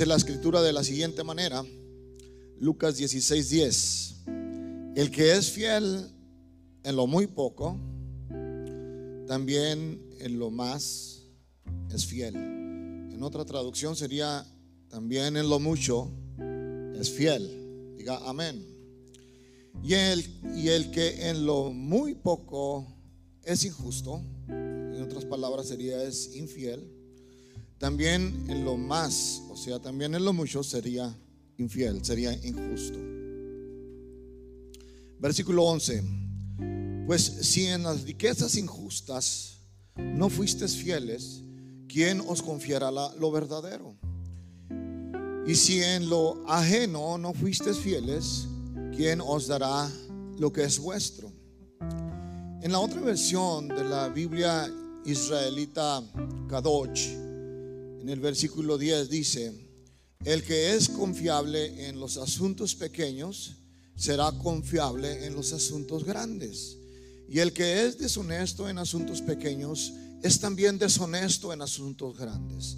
Dice la escritura de la siguiente manera, Lucas 16:10, el que es fiel en lo muy poco, también en lo más es fiel. En otra traducción sería, también en lo mucho es fiel. Diga amén. Y el, y el que en lo muy poco es injusto, en otras palabras sería es infiel, también en lo más, o sea, también en lo mucho sería infiel, sería injusto. Versículo 11. Pues si en las riquezas injustas no fuisteis fieles, ¿quién os confiará lo verdadero? Y si en lo ajeno no fuisteis fieles, ¿quién os dará lo que es vuestro? En la otra versión de la Biblia israelita Kadosh, en el versículo 10 dice, el que es confiable en los asuntos pequeños será confiable en los asuntos grandes. Y el que es deshonesto en asuntos pequeños es también deshonesto en asuntos grandes.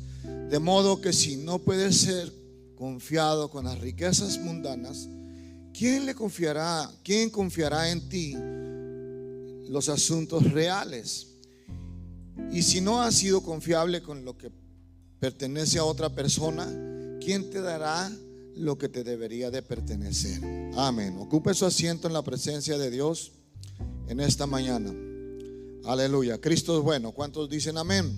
De modo que si no puede ser confiado con las riquezas mundanas, ¿quién le confiará? ¿Quién confiará en ti los asuntos reales? Y si no has sido confiable con lo que pertenece a otra persona, ¿quién te dará lo que te debería de pertenecer? Amén. Ocupe su asiento en la presencia de Dios en esta mañana. Aleluya. Cristo es bueno. ¿Cuántos dicen amén?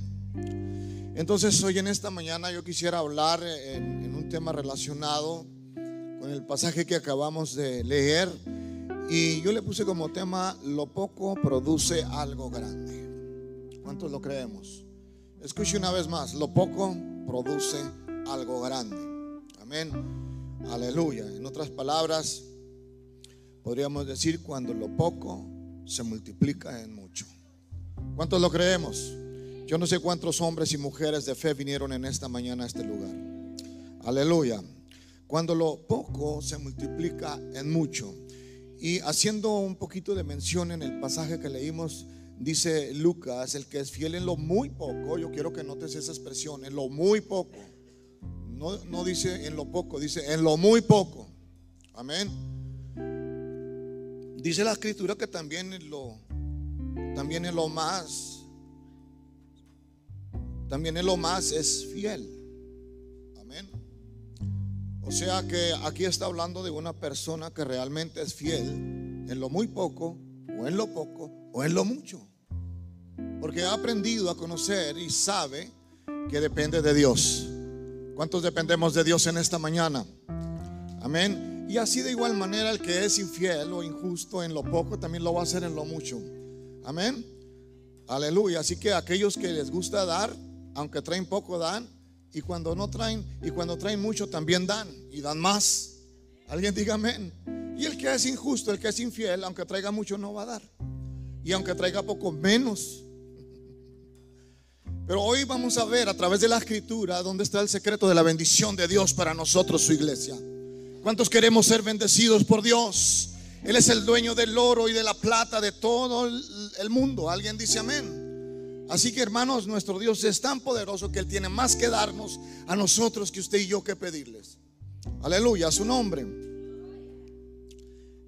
Entonces hoy en esta mañana yo quisiera hablar en, en un tema relacionado con el pasaje que acabamos de leer y yo le puse como tema lo poco produce algo grande. ¿Cuántos lo creemos? Escuche una vez más, lo poco produce algo grande. Amén. Aleluya. En otras palabras, podríamos decir cuando lo poco se multiplica en mucho. ¿Cuántos lo creemos? Yo no sé cuántos hombres y mujeres de fe vinieron en esta mañana a este lugar. Aleluya. Cuando lo poco se multiplica en mucho. Y haciendo un poquito de mención en el pasaje que leímos dice Lucas, el que es fiel en lo muy poco, yo quiero que notes esa expresión, en lo muy poco. No, no dice en lo poco, dice en lo muy poco. Amén. Dice la escritura que también en lo, también en lo más, también en lo más es fiel. Amén. O sea que aquí está hablando de una persona que realmente es fiel en lo muy poco o en lo poco o en lo mucho. Porque ha aprendido a conocer y sabe que depende de Dios. ¿Cuántos dependemos de Dios en esta mañana? Amén. Y así de igual manera el que es infiel o injusto en lo poco también lo va a hacer en lo mucho. Amén. Aleluya. Así que aquellos que les gusta dar, aunque traen poco, dan. Y cuando no traen, y cuando traen mucho, también dan. Y dan más. Alguien diga amén. Y el que es injusto, el que es infiel, aunque traiga mucho, no va a dar. Y aunque traiga poco, menos. Pero hoy vamos a ver a través de la escritura dónde está el secreto de la bendición de Dios para nosotros, su iglesia. ¿Cuántos queremos ser bendecidos por Dios? Él es el dueño del oro y de la plata de todo el mundo. ¿Alguien dice amén? Así que hermanos, nuestro Dios es tan poderoso que Él tiene más que darnos a nosotros que usted y yo que pedirles. Aleluya, a su nombre.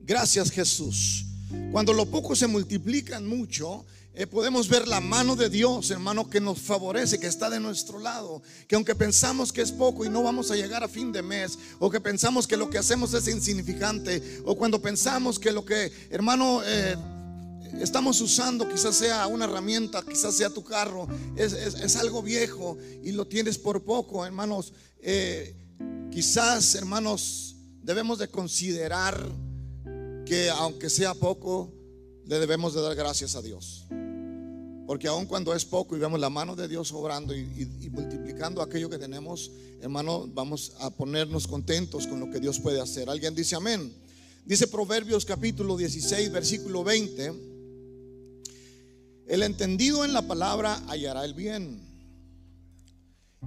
Gracias Jesús. Cuando lo poco se multiplica en mucho, eh, podemos ver la mano de Dios, hermano, que nos favorece, que está de nuestro lado. Que aunque pensamos que es poco y no vamos a llegar a fin de mes, o que pensamos que lo que hacemos es insignificante, o cuando pensamos que lo que, hermano, eh, estamos usando quizás sea una herramienta, quizás sea tu carro, es, algo viejo y lo tienes por poco, hermanos. Eh, quizás, hermanos, debemos de considerar que aunque sea poco, le debemos de dar gracias a Dios. Porque aun cuando es poco y vemos la mano de Dios obrando y, multiplicando aquello que tenemos, hermano, vamos a ponernos contentos con lo que Dios puede hacer. Alguien dice amén. Dice Proverbios capítulo 16, versículo 20. El entendido en la palabra hallará el bien.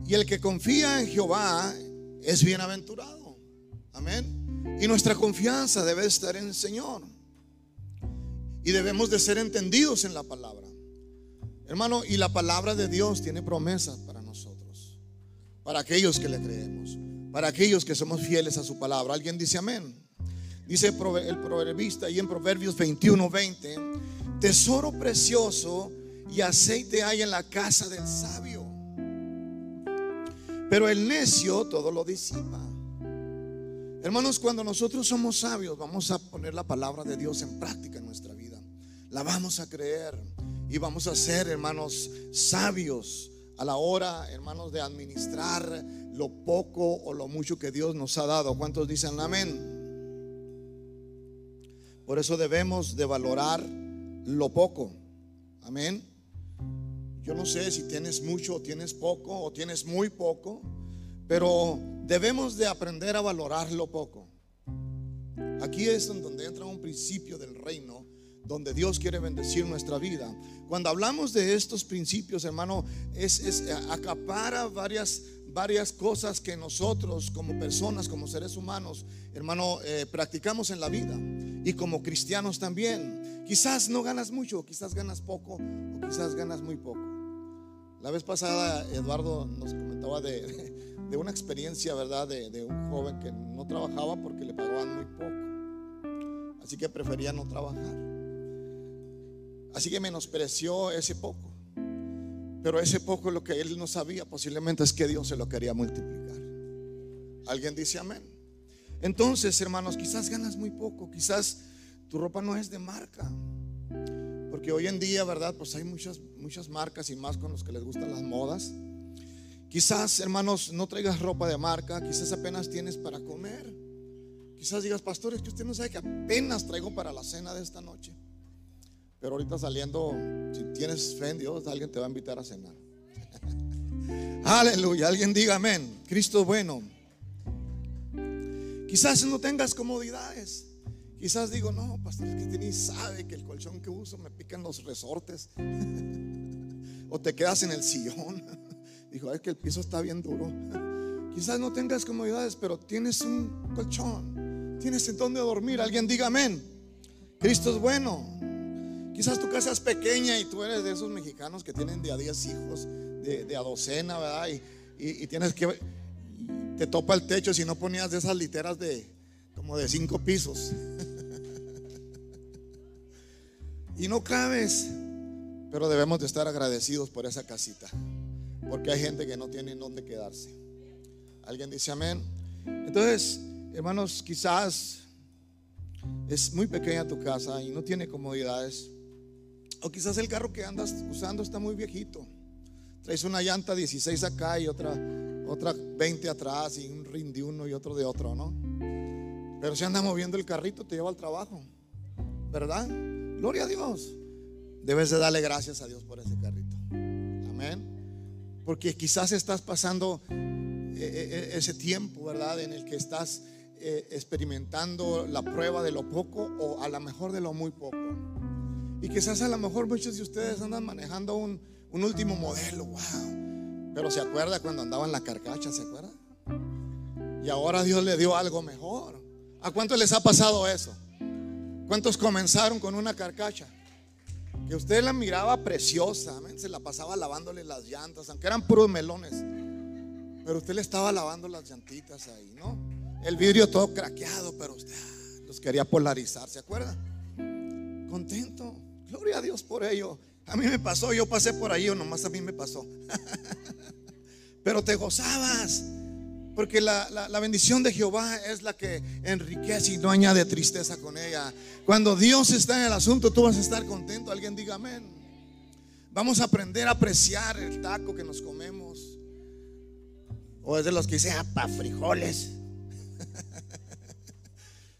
Y el que confía en Jehová es bienaventurado. Amén. Y nuestra confianza debe estar en el Señor. Y debemos de ser entendidos en la palabra. Hermano, y la palabra de Dios tiene promesas para nosotros, para aquellos que le creemos. para aquellos que somos fieles a su palabra. ¿Alguien dice amén? Dice el proverbista ahí en Proverbios 21, 20, tesoro precioso y aceite hay en la casa del sabio, pero el necio todo lo disipa. Hermanos, cuando nosotros somos sabios, vamos a poner la palabra de Dios en práctica en nuestra vida. La vamos a creer y vamos a ser, hermanos, sabios a la hora, hermanos, de administrar lo poco o lo mucho que Dios nos ha dado. ¿Cuántos dicen amén? Por eso debemos de valorar lo poco. Amén. Yo no sé si tienes mucho o tienes poco o tienes muy poco, pero debemos de aprender a valorar lo poco. Aquí es donde entra un principio del reino, donde Dios quiere bendecir nuestra vida. Cuando hablamos de estos principios, hermano, es, es acapara varias varias cosas que nosotros como personas, como seres humanos, hermano, eh, practicamos en la vida y como cristianos también. Quizás no ganas mucho, quizás ganas poco o quizás ganas muy poco. La vez pasada Eduardo nos comentaba de, de una experiencia, ¿verdad? De, de, un joven que no trabajaba porque le pagaban muy poco. Así que prefería no trabajar. Así que menospreció ese poco. Pero ese poco lo que él no sabía posiblemente es que Dios se lo quería multiplicar. ¿Alguien dice amén? Entonces, hermanos, quizás ganas muy poco, quizás tu ropa no es de marca. Porque hoy en día, ¿verdad? Pues hay muchas, muchas marcas y más con los que les gustan las modas. Quizás, hermanos, no traigas ropa de marca, quizás apenas tienes para comer. Quizás digas, pastor, es que usted no sabe que apenas traigo para la cena de esta noche. Pero ahorita saliendo, si tienes fe en Dios, alguien te va a invitar a cenar. Aleluya, alguien diga amén. Cristo bueno. Quizás no tengas comodidades. Quizás digo, no, pastor, es que ni sabe que el colchón que uso me pican los resortes. o te quedas en el sillón. Dijo, es que el piso está bien duro. Quizás no tengas comodidades, pero tienes un colchón. Tienes en donde dormir. Alguien diga amén. Cristo es bueno. Quizás tu casa es pequeña y tú eres de esos mexicanos que tienen de a 10 hijos, de, a docena, ¿verdad? Y, y, tienes que, te topa el techo si no ponías de esas literas de como de cinco pisos. y no cabes, pero debemos de estar agradecidos por esa casita. Porque hay gente que no tiene dónde quedarse. ¿Alguien dice amén? Entonces, hermanos, quizás es muy pequeña tu casa y no tiene comodidades. O quizás el carro que andas usando está muy viejito. Traes una llanta 16 acá y otra, otra 20 atrás y un ring de uno y otro de otro, ¿no? Pero si anda moviendo el carrito, te lleva al trabajo. ¿Verdad? Gloria a Dios. Debes de darle gracias a Dios por ese carrito. Amén. Porque quizás estás pasando eh, eh, eh, ese tiempo, ¿verdad? En el que estás experimentando la prueba de lo poco o a lo mejor de lo muy poco. Y quizás a lo mejor muchos de ustedes andan manejando un, último modelo, wow. Pero se acuerda cuando andaba en la carcacha, ¿se acuerda? Y ahora Dios le dio algo mejor. ¿A cuántos les ha pasado eso? ¿Cuántos comenzaron con una carcacha? Que usted la miraba preciosa, se la pasaba lavándole las llantas, aunque eran puros melones. Pero usted le estaba lavando las llantitas ahí, ¿no? El vidrio todo craqueado, pero usted ah, los quería polarizar, ¿se acuerda? Contento. Gloria a Dios por ello. A mí me pasó, yo pasé por ahí o nomás a mí me pasó. pero te gozabas. Porque la, la, bendición de Jehová es la que enriquece y no añade tristeza con ella. Cuando Dios está en el asunto, tú vas a estar contento. Alguien diga amén. Vamos a aprender a apreciar el taco que nos comemos. O es de los que dicen, ah, pa' frijoles.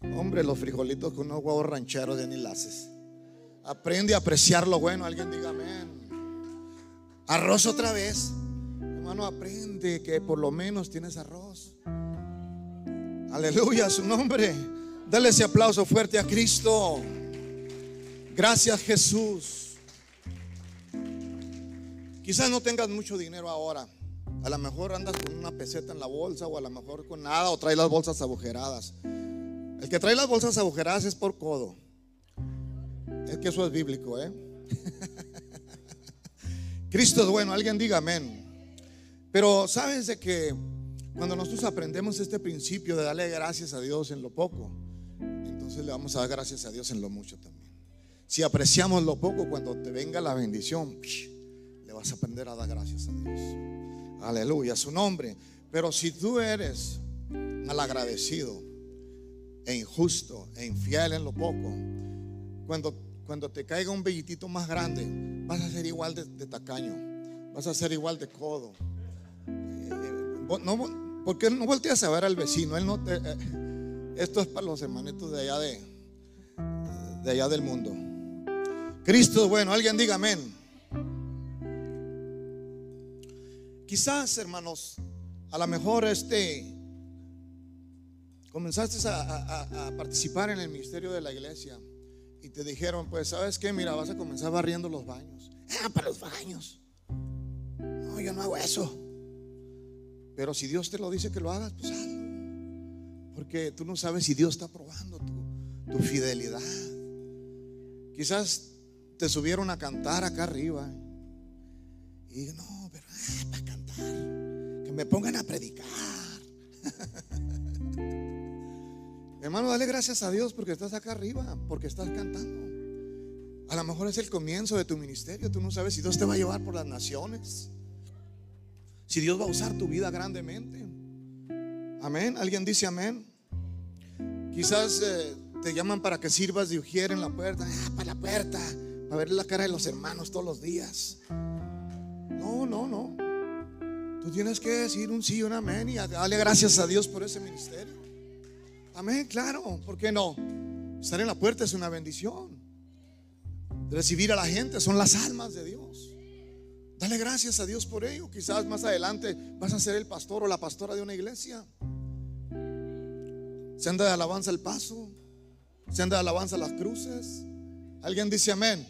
Hombre, los frijolitos con unos huevos rancheros de ni Aprende a apreciar lo bueno. Alguien diga amén. Arroz otra vez. Hermano, aprende que por lo menos tienes arroz. Aleluya, su nombre. Dale ese aplauso fuerte a Cristo. Gracias Jesús. Quizás no tengas mucho dinero ahora. A lo mejor andas con una peseta en la bolsa o a lo mejor con nada o traes las bolsas agujeradas. El que trae las bolsas agujeradas es por codo. Es que eso es bíblico, ¿eh? Cristo es bueno, alguien diga amén. Pero sabes de que Cuando nosotros aprendemos este principio de darle gracias a Dios en lo poco, entonces le vamos a dar gracias a Dios en lo mucho también. Si apreciamos lo poco, cuando te venga la bendición, le vas a aprender a dar gracias a Dios. Aleluya, su nombre. Pero si tú eres malagradecido e injusto e infiel en lo poco, cuando, cuando te caiga un bellitito más grande, vas a ser igual de, tacaño, vas a ser igual de codo. Eh, no, ¿Por qué no volteas a ver al vecino? Él no te, eh, esto es para los hermanitos de allá de, de allá del mundo. Cristo, bueno, alguien diga amén. Quizás, hermanos, a lo mejor este comenzaste a, participar en el ministerio de la iglesia y te dijeron, pues, ¿sabes qué? Mira, vas a comenzar barriendo los baños. Ah, para los baños. No, yo no hago eso. Pero si Dios te lo dice que lo hagas, pues hazlo. Porque tú no sabes si Dios está probando tu, fidelidad. Quizás te subieron a cantar acá arriba. Y no, pero ah, para cantar, que me pongan a predicar. Hermano, dale gracias a Dios porque estás acá arriba, porque estás cantando. A lo mejor es el comienzo de tu ministerio. Tú no sabes si Dios te va a llevar por las naciones. Si Dios va a usar tu vida grandemente. Amén. ¿Alguien dice amén? Quizás eh, te llaman para que sirvas de ujier en la puerta. Ah, para la puerta a ver la cara de los hermanos todos los días. No, no, no. Tú tienes que decir un sí, un amén y darle gracias a Dios por ese ministerio. Amén, claro, ¿por qué no? Estar en la puerta es una bendición. Recibir a la gente son las almas de Dios. Dale gracias a Dios por ello. Quizás más adelante vas a ser el pastor o la pastora de una iglesia. Se anda de alabanza el paso. Se anda de alabanza las cruces. Alguien dice amén.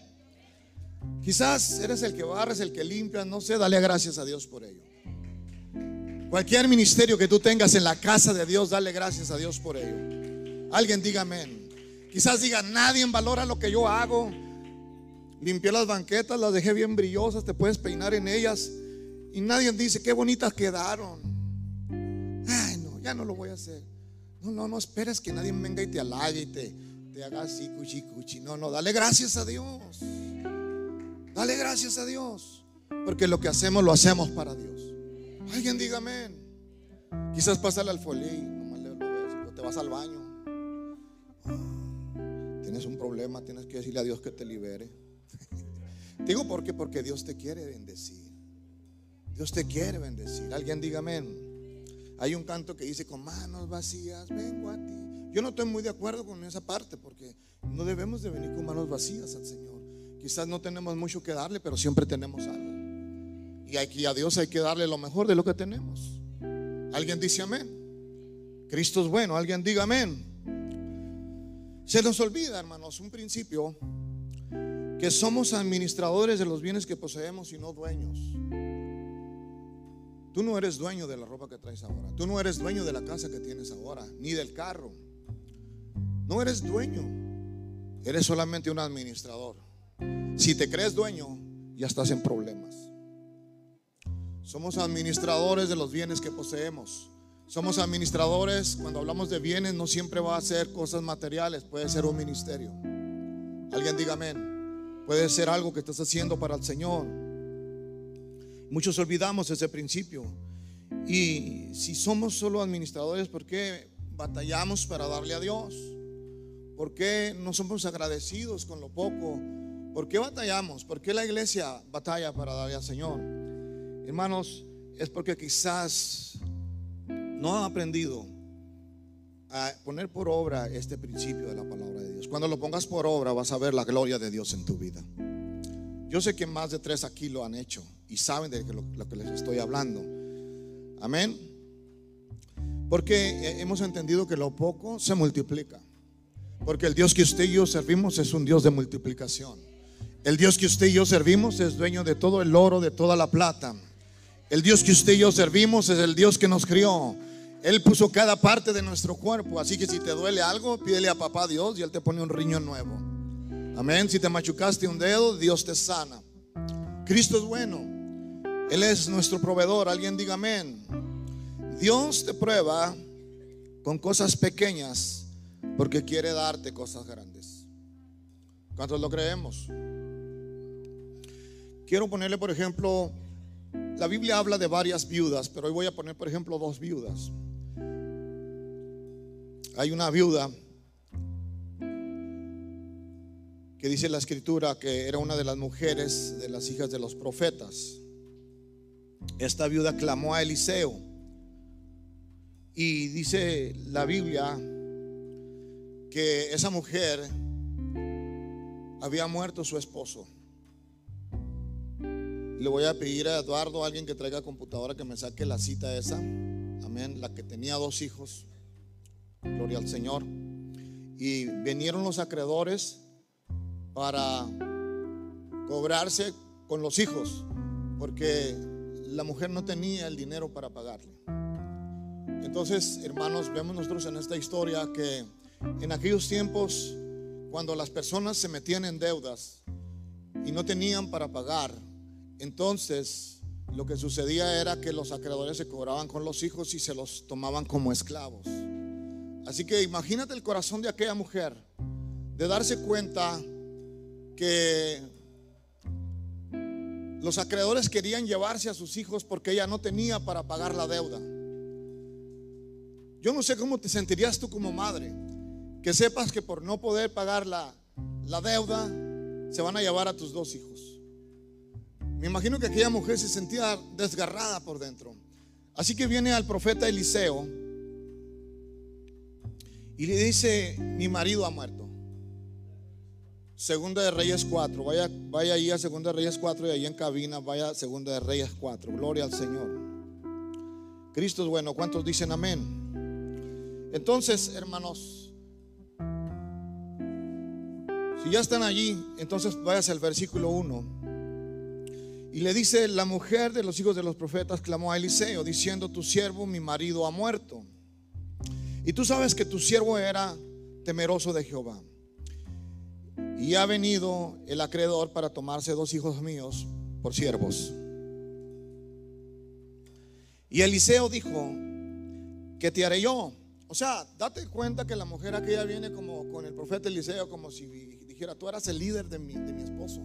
Quizás eres el que barres, el que limpia, no sé, dale gracias a Dios por ello. Cualquier ministerio que tú tengas en la casa de Dios, dale gracias a Dios por ello. Alguien diga amén. Quizás diga, nadie valora lo que yo hago. Limpié las banquetas, las dejé bien brillosas, te puedes peinar en ellas. Y nadie dice, qué bonitas quedaron. Ay, no, ya no lo voy a hacer. No, no, no esperes que nadie venga y te halague y te, te haga así, cuchi, cuchi. No, no, dale gracias a Dios. Dale gracias a Dios. Porque lo que hacemos lo hacemos para Dios. Alguien diga amén. Quizás pásale al folí, nomás lo ves, te vas al baño. Tienes un problema, tienes que decirle a Dios que te libere. Digo porque Dios te quiere bendecir. Dios te quiere bendecir. Alguien diga amén. Hay un canto que dice, con manos vacías vengo a ti. Yo no estoy muy de acuerdo con esa parte porque no debemos de venir con manos vacías al Señor. Quizás no tenemos mucho que darle, pero siempre tenemos algo. Y aquí a Dios hay que darle lo mejor de lo que tenemos. ¿Alguien dice amén? Cristo es bueno, alguien diga amén. Se nos olvida, hermanos, un principio, que somos administradores de los bienes que poseemos y no dueños. Tú no eres dueño de la ropa que traes ahora. Tú no eres dueño de la casa que tienes ahora, ni del carro. No eres dueño. Eres solamente un administrador. Si te crees dueño, ya estás en problemas. Somos administradores de los bienes que poseemos. Somos administradores, cuando hablamos de bienes, no siempre va a ser cosas materiales, puede ser un ministerio. Alguien diga amén. Puede ser algo que estás haciendo para el Señor. Muchos olvidamos ese principio. Y si somos solo administradores, ¿por qué batallamos para darle a Dios? ¿Por qué no somos agradecidos con lo poco ¿Por qué batallamos? ¿Por qué la iglesia batalla para darle al Señor? Hermanos, es porque quizás no han aprendido a poner por obra este principio de la palabra de Dios. Cuando lo pongas por obra vas a ver la gloria de Dios en tu vida. Yo sé que más de tres aquí lo han hecho y saben de lo, lo que les estoy hablando. Amén. Porque hemos entendido que lo poco se multiplica. Porque el Dios que usted y yo servimos es un Dios de multiplicación. El Dios que usted y yo servimos es dueño de todo el oro, de toda la plata. El Dios que usted y yo servimos es el Dios que nos crió. Él puso cada parte de nuestro cuerpo. Así que si te duele algo, pídele a papá Dios y Él te pone un riñón nuevo. Amén. Si te machucaste un dedo, Dios te sana. Cristo es bueno. Él es nuestro proveedor. Alguien diga amén. Dios te prueba con cosas pequeñas porque quiere darte cosas grandes. ¿Cuántos lo creemos? Quiero ponerle, por ejemplo, la Biblia habla de varias viudas, pero hoy voy a poner, por ejemplo, dos viudas. Hay una viuda que dice la escritura que era una de las mujeres de las hijas de los profetas. Esta viuda clamó a Eliseo y dice la Biblia que esa mujer había muerto su esposo. Le voy a pedir a Eduardo, alguien que traiga computadora, que me saque la cita esa. Amén. La que tenía dos hijos. Gloria al Señor. Y vinieron los acreedores para cobrarse con los hijos, porque la mujer no tenía el dinero para pagarle. Entonces, hermanos, vemos nosotros en esta historia que en aquellos tiempos, cuando las personas se metían en deudas y no tenían para pagar, entonces lo que sucedía era que los acreedores se cobraban con los hijos y se los tomaban como esclavos. Así que imagínate el corazón de aquella mujer de darse cuenta que los acreedores querían llevarse a sus hijos porque ella no tenía para pagar la deuda. Yo no sé cómo te sentirías tú como madre, que sepas que por no poder pagar la, la deuda se van a llevar a tus dos hijos. Me imagino que aquella mujer se sentía desgarrada por dentro. Así que viene al profeta Eliseo y le dice, mi marido ha muerto. Segunda de Reyes 4. Vaya, vaya ahí a Segunda de Reyes 4 y ahí en cabina vaya a Segunda de Reyes 4. Gloria al Señor. Cristo es bueno. ¿Cuántos dicen amén? Entonces, hermanos, si ya están allí, entonces vayas al versículo 1. Y le dice, la mujer de los hijos de los profetas clamó a Eliseo, diciendo, tu siervo, mi marido, ha muerto. Y tú sabes que tu siervo era temeroso de Jehová. Y ha venido el acreedor para tomarse dos hijos míos por siervos. Y Eliseo dijo, ¿qué te haré yo? O sea, date cuenta que la mujer aquella viene como con el profeta Eliseo, como si dijera, tú eras el líder de mi, de mi esposo.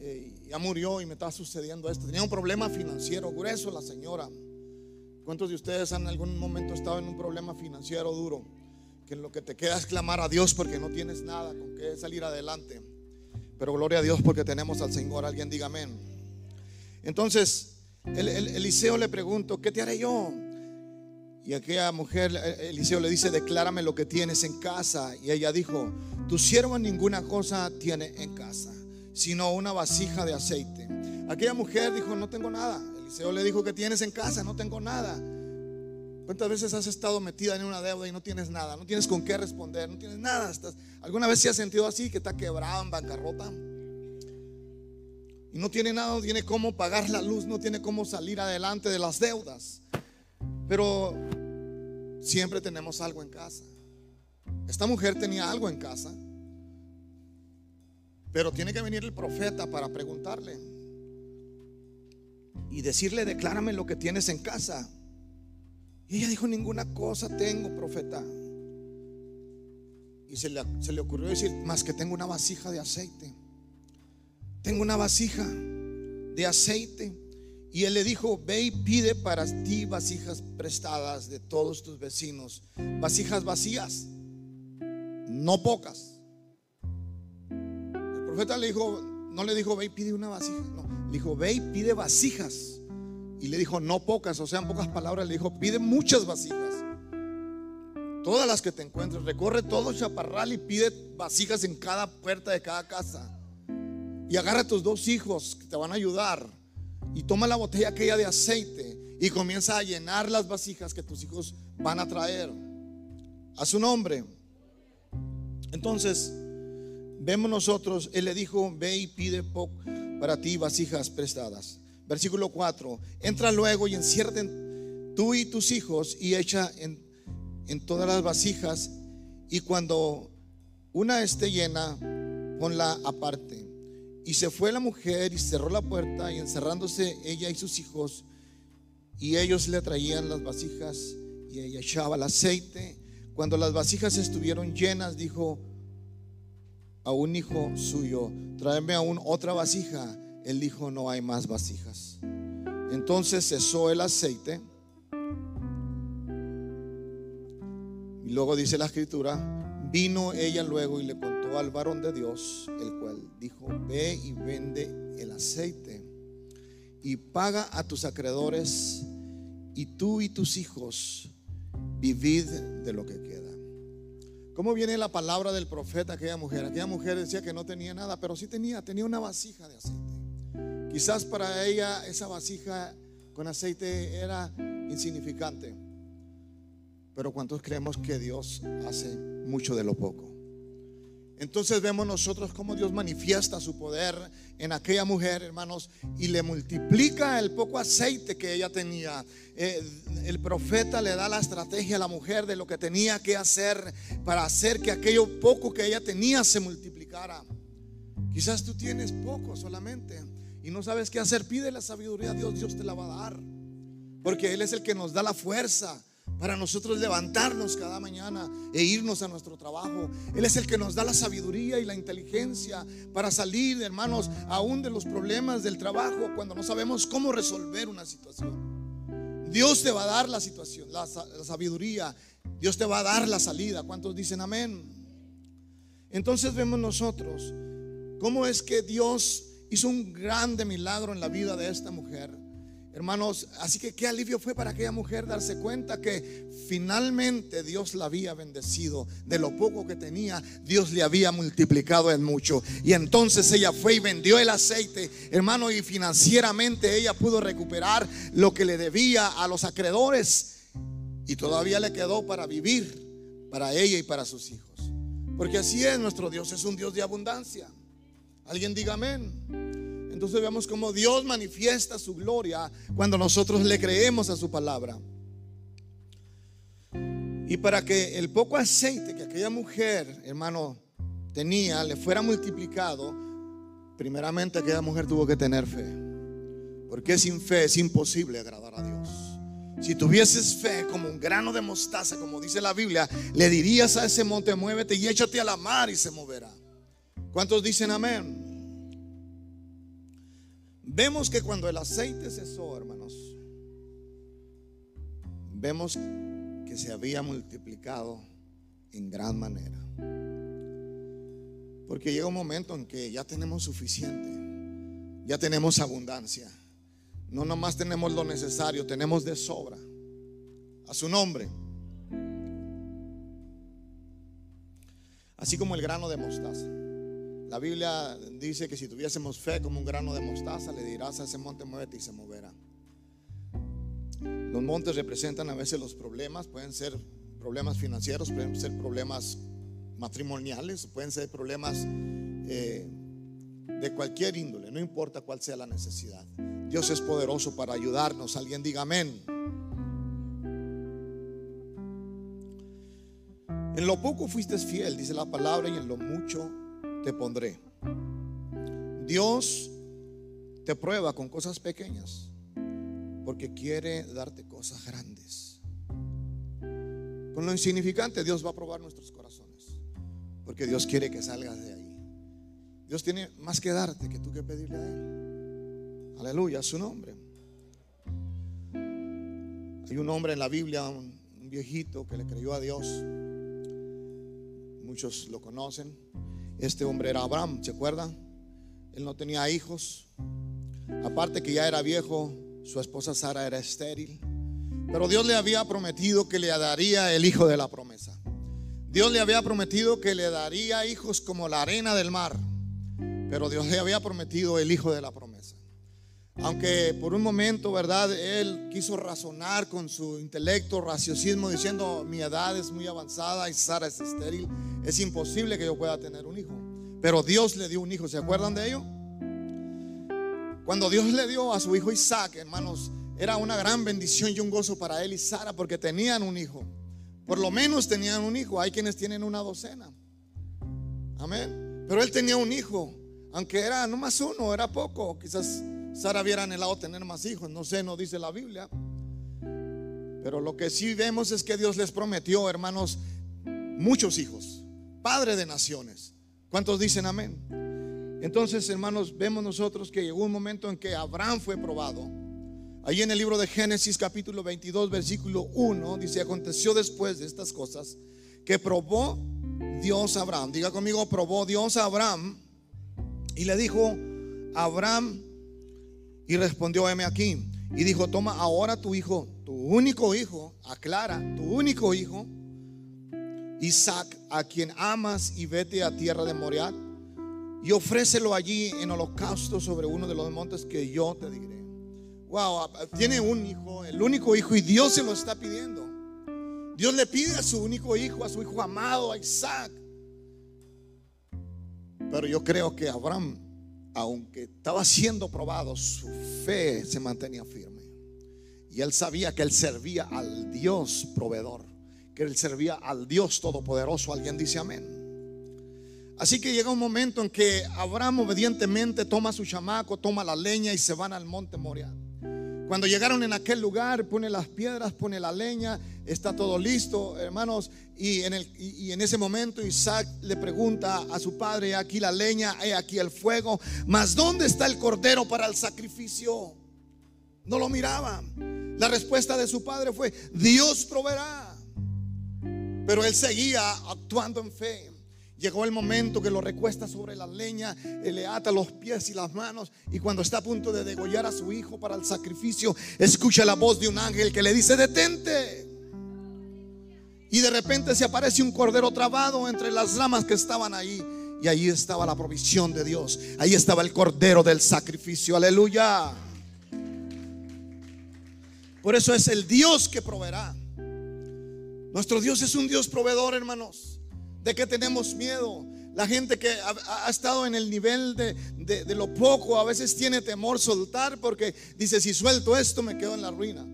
Eh, ya murió y me está sucediendo esto. Tenía un problema financiero grueso la señora. ¿Cuántos de ustedes han en algún momento estado en un problema financiero duro? que lo que te queda es clamar a Dios porque no tienes nada con qué salir adelante. Pero gloria a Dios porque tenemos al Señor. Alguien diga amén. Entonces, Eliseo le pregunto, ¿qué te haré yo? Y aquella mujer, Eliseo le dice, declárame lo que tienes en casa. Y ella dijo, tu siervo ninguna cosa tiene en casa, sino una vasija de aceite. Aquella mujer dijo, no tengo nada. Eliseo le dijo, ¿qué tienes en casa? No tengo nada. ¿Cuántas veces has estado metida en una deuda y no tienes nada? No tienes con qué responder, no tienes nada. ¿Alguna vez se ha sentido así, que está quebrado en bancarrota? Y no tiene nada, no tiene cómo pagar la luz, no tiene cómo salir adelante de las deudas. Pero siempre tenemos algo en casa. Esta mujer tenía algo en casa. Pero tiene que venir el profeta para preguntarle y decirle, declárame lo que tienes en casa. Y ella dijo, ninguna cosa tengo, profeta. Y se le, ocurrió decir, más que tengo una vasija de aceite. Tengo una vasija de aceite. Y él le dijo, ve y pide para ti vasijas prestadas de todos tus vecinos. Vasijas vacías, no pocas. El profeta le dijo, no le dijo, ve y pide una vasija. No, le dijo, ve y pide vasijas y le dijo, no pocas, o sea, en pocas palabras le dijo, pide muchas vasijas. Todas las que te encuentres, recorre todo Chaparral y pide vasijas en cada puerta de cada casa. Y agarra a tus dos hijos que te van a ayudar. Y toma la botella aquella de aceite y comienza a llenar las vasijas que tus hijos van a traer. A su nombre. Entonces, vemos nosotros, él le dijo, ve y pide para ti vasijas prestadas. Versículo 4. Entra luego y enciérrate tú y tus hijos y echa en, en todas las vasijas. Y cuando una esté llena, ponla aparte. Y se fue la mujer y cerró la puerta y encerrándose ella y sus hijos y ellos le traían las vasijas y ella echaba el aceite. Cuando las vasijas estuvieron llenas, dijo a un hijo suyo, tráeme aún otra vasija. Él dijo, no hay más vasijas. Entonces cesó el aceite. Y luego dice la escritura, vino ella luego y le contó al varón de Dios, el cual dijo, ve y vende el aceite y paga a tus acreedores y tú y tus hijos vivid de lo que queda. ¿Cómo viene la palabra del profeta aquella mujer? Aquella mujer decía que no tenía nada, pero sí tenía, tenía una vasija de aceite. Quizás para ella esa vasija con aceite era insignificante. Pero ¿cuántos creemos que Dios hace mucho de lo poco? Entonces vemos nosotros cómo Dios manifiesta su poder en aquella mujer, hermanos, y le multiplica el poco aceite que ella tenía. Eh, el profeta le da la estrategia a la mujer de lo que tenía que hacer para hacer que aquello poco que ella tenía se multiplicara. Quizás tú tienes poco solamente y no sabes qué hacer. Pide la sabiduría a Dios, Dios te la va a dar. Porque Él es el que nos da la fuerza para nosotros levantarnos cada mañana e irnos a nuestro trabajo. Él es el que nos da la sabiduría y la inteligencia para salir, hermanos, aún de los problemas del trabajo cuando no sabemos cómo resolver una situación. Dios te va a dar la situación, la, sabiduría. Dios te va a dar la salida. ¿Cuántos dicen amén? Entonces vemos nosotros cómo es que Dios hizo un grande milagro en la vida de esta mujer Hermanos, así que qué alivio fue para aquella mujer darse cuenta que finalmente Dios la había bendecido. De lo poco que tenía, Dios le había multiplicado en mucho. Y entonces ella fue y vendió el aceite, hermano, y financieramente ella pudo recuperar lo que le debía a los acreedores. Y todavía le quedó para vivir, para ella y para sus hijos. Porque así es nuestro Dios, es un Dios de abundancia. Alguien diga amén. Entonces vemos cómo Dios manifiesta su gloria cuando nosotros le creemos a su palabra. Y para que el poco aceite que aquella mujer, hermano, tenía, le fuera multiplicado, primeramente aquella mujer tuvo que tener fe. Porque sin fe es imposible agradar a Dios. Si tuvieses fe como un grano de mostaza, como dice la Biblia, le dirías a ese monte, muévete y échate a la mar y se moverá. ¿Cuántos dicen amén? Vemos que cuando el aceite cesó, hermanos, vemos que se había multiplicado en gran manera. Porque llega un momento en que ya tenemos suficiente, ya tenemos abundancia. No nomás tenemos lo necesario, tenemos de sobra. A su nombre. Así como el grano de mostaza. La Biblia dice que si tuviésemos fe como un grano de mostaza, le dirás a ese monte, muévete y se moverá. Los montes representan a veces los problemas, pueden ser problemas financieros, pueden ser problemas matrimoniales, pueden ser problemas eh, de cualquier índole, no importa cuál sea la necesidad. Dios es poderoso para ayudarnos. Alguien diga amén. En lo poco fuiste fiel, dice la palabra, y en lo mucho te pondré. Dios te prueba con cosas pequeñas porque quiere darte cosas grandes. Con lo insignificante Dios va a probar nuestros corazones porque Dios quiere que salgas de ahí. Dios tiene más que darte que tú que pedirle a Él. Aleluya, su nombre. Hay un hombre en la Biblia, un, viejito que le creyó a Dios. Muchos lo conocen. Este hombre era Abraham, ¿se acuerdan? Él no tenía hijos. Aparte que ya era viejo, su esposa Sara era estéril. Pero Dios le había prometido que le daría el hijo de la promesa. Dios le había prometido que le daría hijos como la arena del mar. Pero Dios le había prometido el hijo de la promesa. Aunque por un momento, ¿verdad? Él quiso razonar con su intelecto, raciocismo, diciendo, mi edad es muy avanzada y Sara es estéril, es imposible que yo pueda tener un hijo. Pero Dios le dio un hijo, ¿se acuerdan de ello? Cuando Dios le dio a su hijo Isaac, hermanos, era una gran bendición y un gozo para él y Sara porque tenían un hijo. Por lo menos tenían un hijo. Hay quienes tienen una docena. Amén. Pero él tenía un hijo, aunque era no más uno, era poco. Quizás Sara hubiera anhelado tener más hijos, no sé, no dice la Biblia. Pero lo que sí vemos es que Dios les prometió, hermanos, muchos hijos, padre de naciones. ¿Cuántos dicen amén? Entonces, hermanos, vemos nosotros que llegó un momento en que Abraham fue probado. Ahí en el libro de Génesis capítulo 22, versículo 1, dice, aconteció después de estas cosas que probó Dios a Abraham. Diga conmigo, probó Dios a Abraham y le dijo, Abraham, y respondió, heme aquí. Y dijo, toma ahora tu hijo, tu único hijo, aclara, tu único hijo, Isaac, a quien amas, y vete a tierra de Moriah y ofrécelo allí en holocausto sobre uno de los montes que yo te diré. Wow, tiene un hijo, el único hijo, y Dios se lo está pidiendo. Dios le pide a su único hijo, a su hijo amado, a Isaac. Pero yo creo que Abraham, aunque estaba siendo probado, su fe se mantenía firme. Y él sabía que él servía al Dios proveedor, que él servía al Dios todopoderoso. Alguien dice amén. Así que llega un momento en que Abraham obedientemente toma su chamaco, toma la leña y se van al monte Moriah. Cuando llegaron en aquel lugar, pone las piedras, pone la leña, está todo listo, hermanos. Y en, y en ese momento Isaac le pregunta a su padre, aquí la leña, aquí el fuego, mas ¿dónde está el cordero para el sacrificio? No lo miraba. La respuesta de su padre fue, Dios proveerá. Pero él seguía actuando en fe. Llegó el momento que lo recuesta sobre la leña, le ata los pies y las manos y cuando está a punto de degollar a su hijo para el sacrificio, escucha la voz de un ángel que le dice, detente. Y de repente se aparece un cordero trabado entre las ramas que estaban ahí. Y ahí estaba la provisión de Dios. Ahí estaba el cordero del sacrificio. Aleluya. Por eso es el Dios que proveerá. Nuestro Dios es un Dios proveedor, hermanos. ¿De qué tenemos miedo? La gente que ha, estado en el nivel de, lo poco a veces tiene temor soltar porque dice, si suelto esto me quedo en la ruina.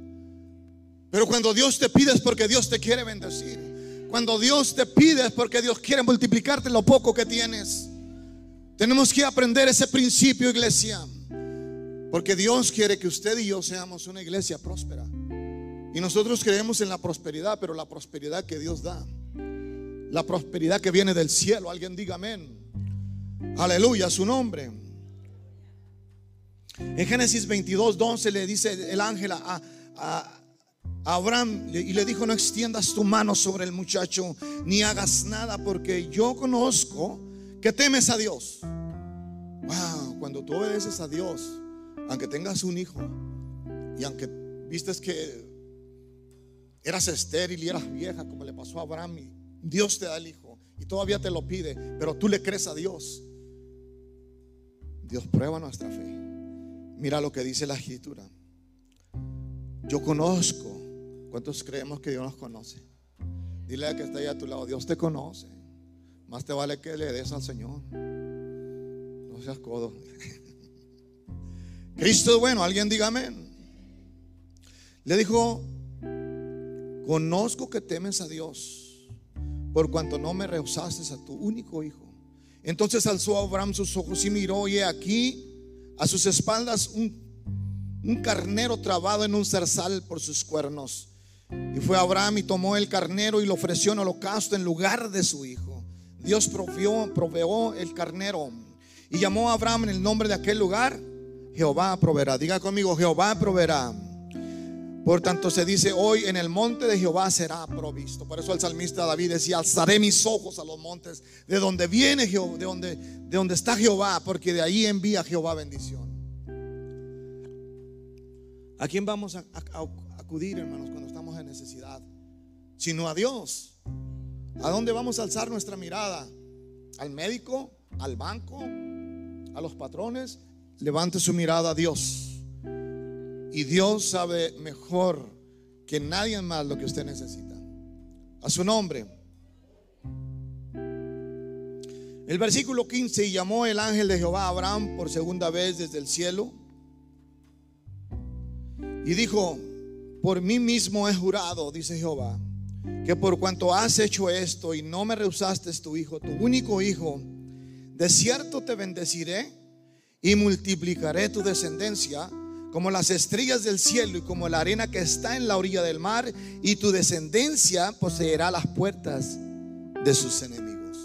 Pero cuando Dios te pide es porque Dios te quiere bendecir. Cuando Dios te pide es porque Dios quiere multiplicarte lo poco que tienes. Tenemos que aprender ese principio, iglesia. Porque Dios quiere que usted y yo seamos una iglesia próspera. Y nosotros creemos en la prosperidad, pero la prosperidad que Dios da la prosperidad que viene del cielo. Alguien diga amén. Aleluya, su nombre. En Génesis 22, 12 le dice el ángel a, Abraham y le dijo, no extiendas tu mano sobre el muchacho, ni hagas nada, porque yo conozco que temes a Dios. Wow, cuando tú obedeces a Dios, aunque tengas un hijo, y aunque vistes que eras estéril y eras vieja, como le pasó a Abraham, Dios te da el hijo y todavía te lo pide, pero tú le crees a Dios. Dios prueba nuestra fe. Mira lo que dice la escritura. Yo conozco. ¿Cuántos creemos que Dios nos conoce? Dile a que está ahí a tu lado, Dios te conoce. Más te vale que le des al Señor. No seas codo. Cristo es bueno, alguien diga amén. Le dijo, conozco que temes a Dios por cuanto no me rehusaste a tu único hijo. Entonces alzó Abraham sus ojos y miró, y aquí a sus espaldas un, un carnero trabado en un zarzal por sus cuernos. Y fue Abraham y tomó el carnero y lo ofreció en holocausto en lugar de su hijo. Dios proveó, el carnero y llamó a Abraham en el nombre de aquel lugar. Jehová proveerá. Diga conmigo, Jehová proveerá. Por tanto se dice hoy en el monte de Jehová será provisto. Por eso el salmista David decía, alzaré mis ojos a los montes de donde viene Jehová, de donde, de donde está Jehová, porque de ahí envía Jehová bendición. ¿A quién vamos a, acudir, hermanos, cuando estamos en necesidad? Sino a Dios. ¿A dónde vamos a alzar nuestra mirada? ¿Al médico? ¿Al banco? ¿A los patrones? Levante su mirada a Dios. Y Dios sabe mejor que nadie más lo que usted necesita. A su nombre. El versículo 15, y llamó el ángel de Jehová a Abraham por segunda vez desde el cielo. Y dijo, por mí mismo he jurado, dice Jehová, que por cuanto has hecho esto y no me rehusaste tu hijo, tu único hijo, de cierto te bendeciré y multiplicaré tu descendencia como las estrellas del cielo y como la arena que está en la orilla del mar, y tu descendencia poseerá las puertas de sus enemigos.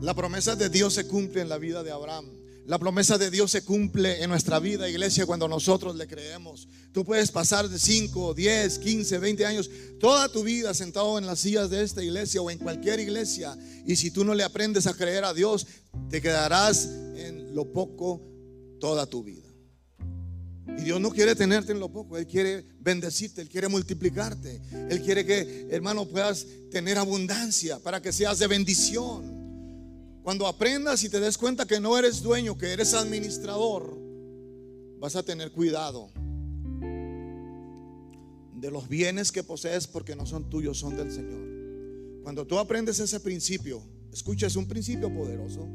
La promesa de Dios se cumple en la vida de Abraham. La promesa de Dios se cumple en nuestra vida, iglesia, cuando nosotros le creemos. Tú puedes pasar de 5, 10, 15, 20 años, toda tu vida sentado en las sillas de esta iglesia o en cualquier iglesia. Y si tú no le aprendes a creer a Dios, te quedarás en lo poco toda tu vida. Y Dios no quiere tenerte en lo poco, Él quiere bendecirte, Él quiere multiplicarte, Él quiere que, hermano, puedas tener abundancia para que seas de bendición. Cuando aprendas y te des cuenta que no eres dueño, que eres administrador, vas a tener cuidado de los bienes que posees porque no son tuyos, son del Señor. Cuando tú aprendes ese principio, escucha, es un principio poderoso.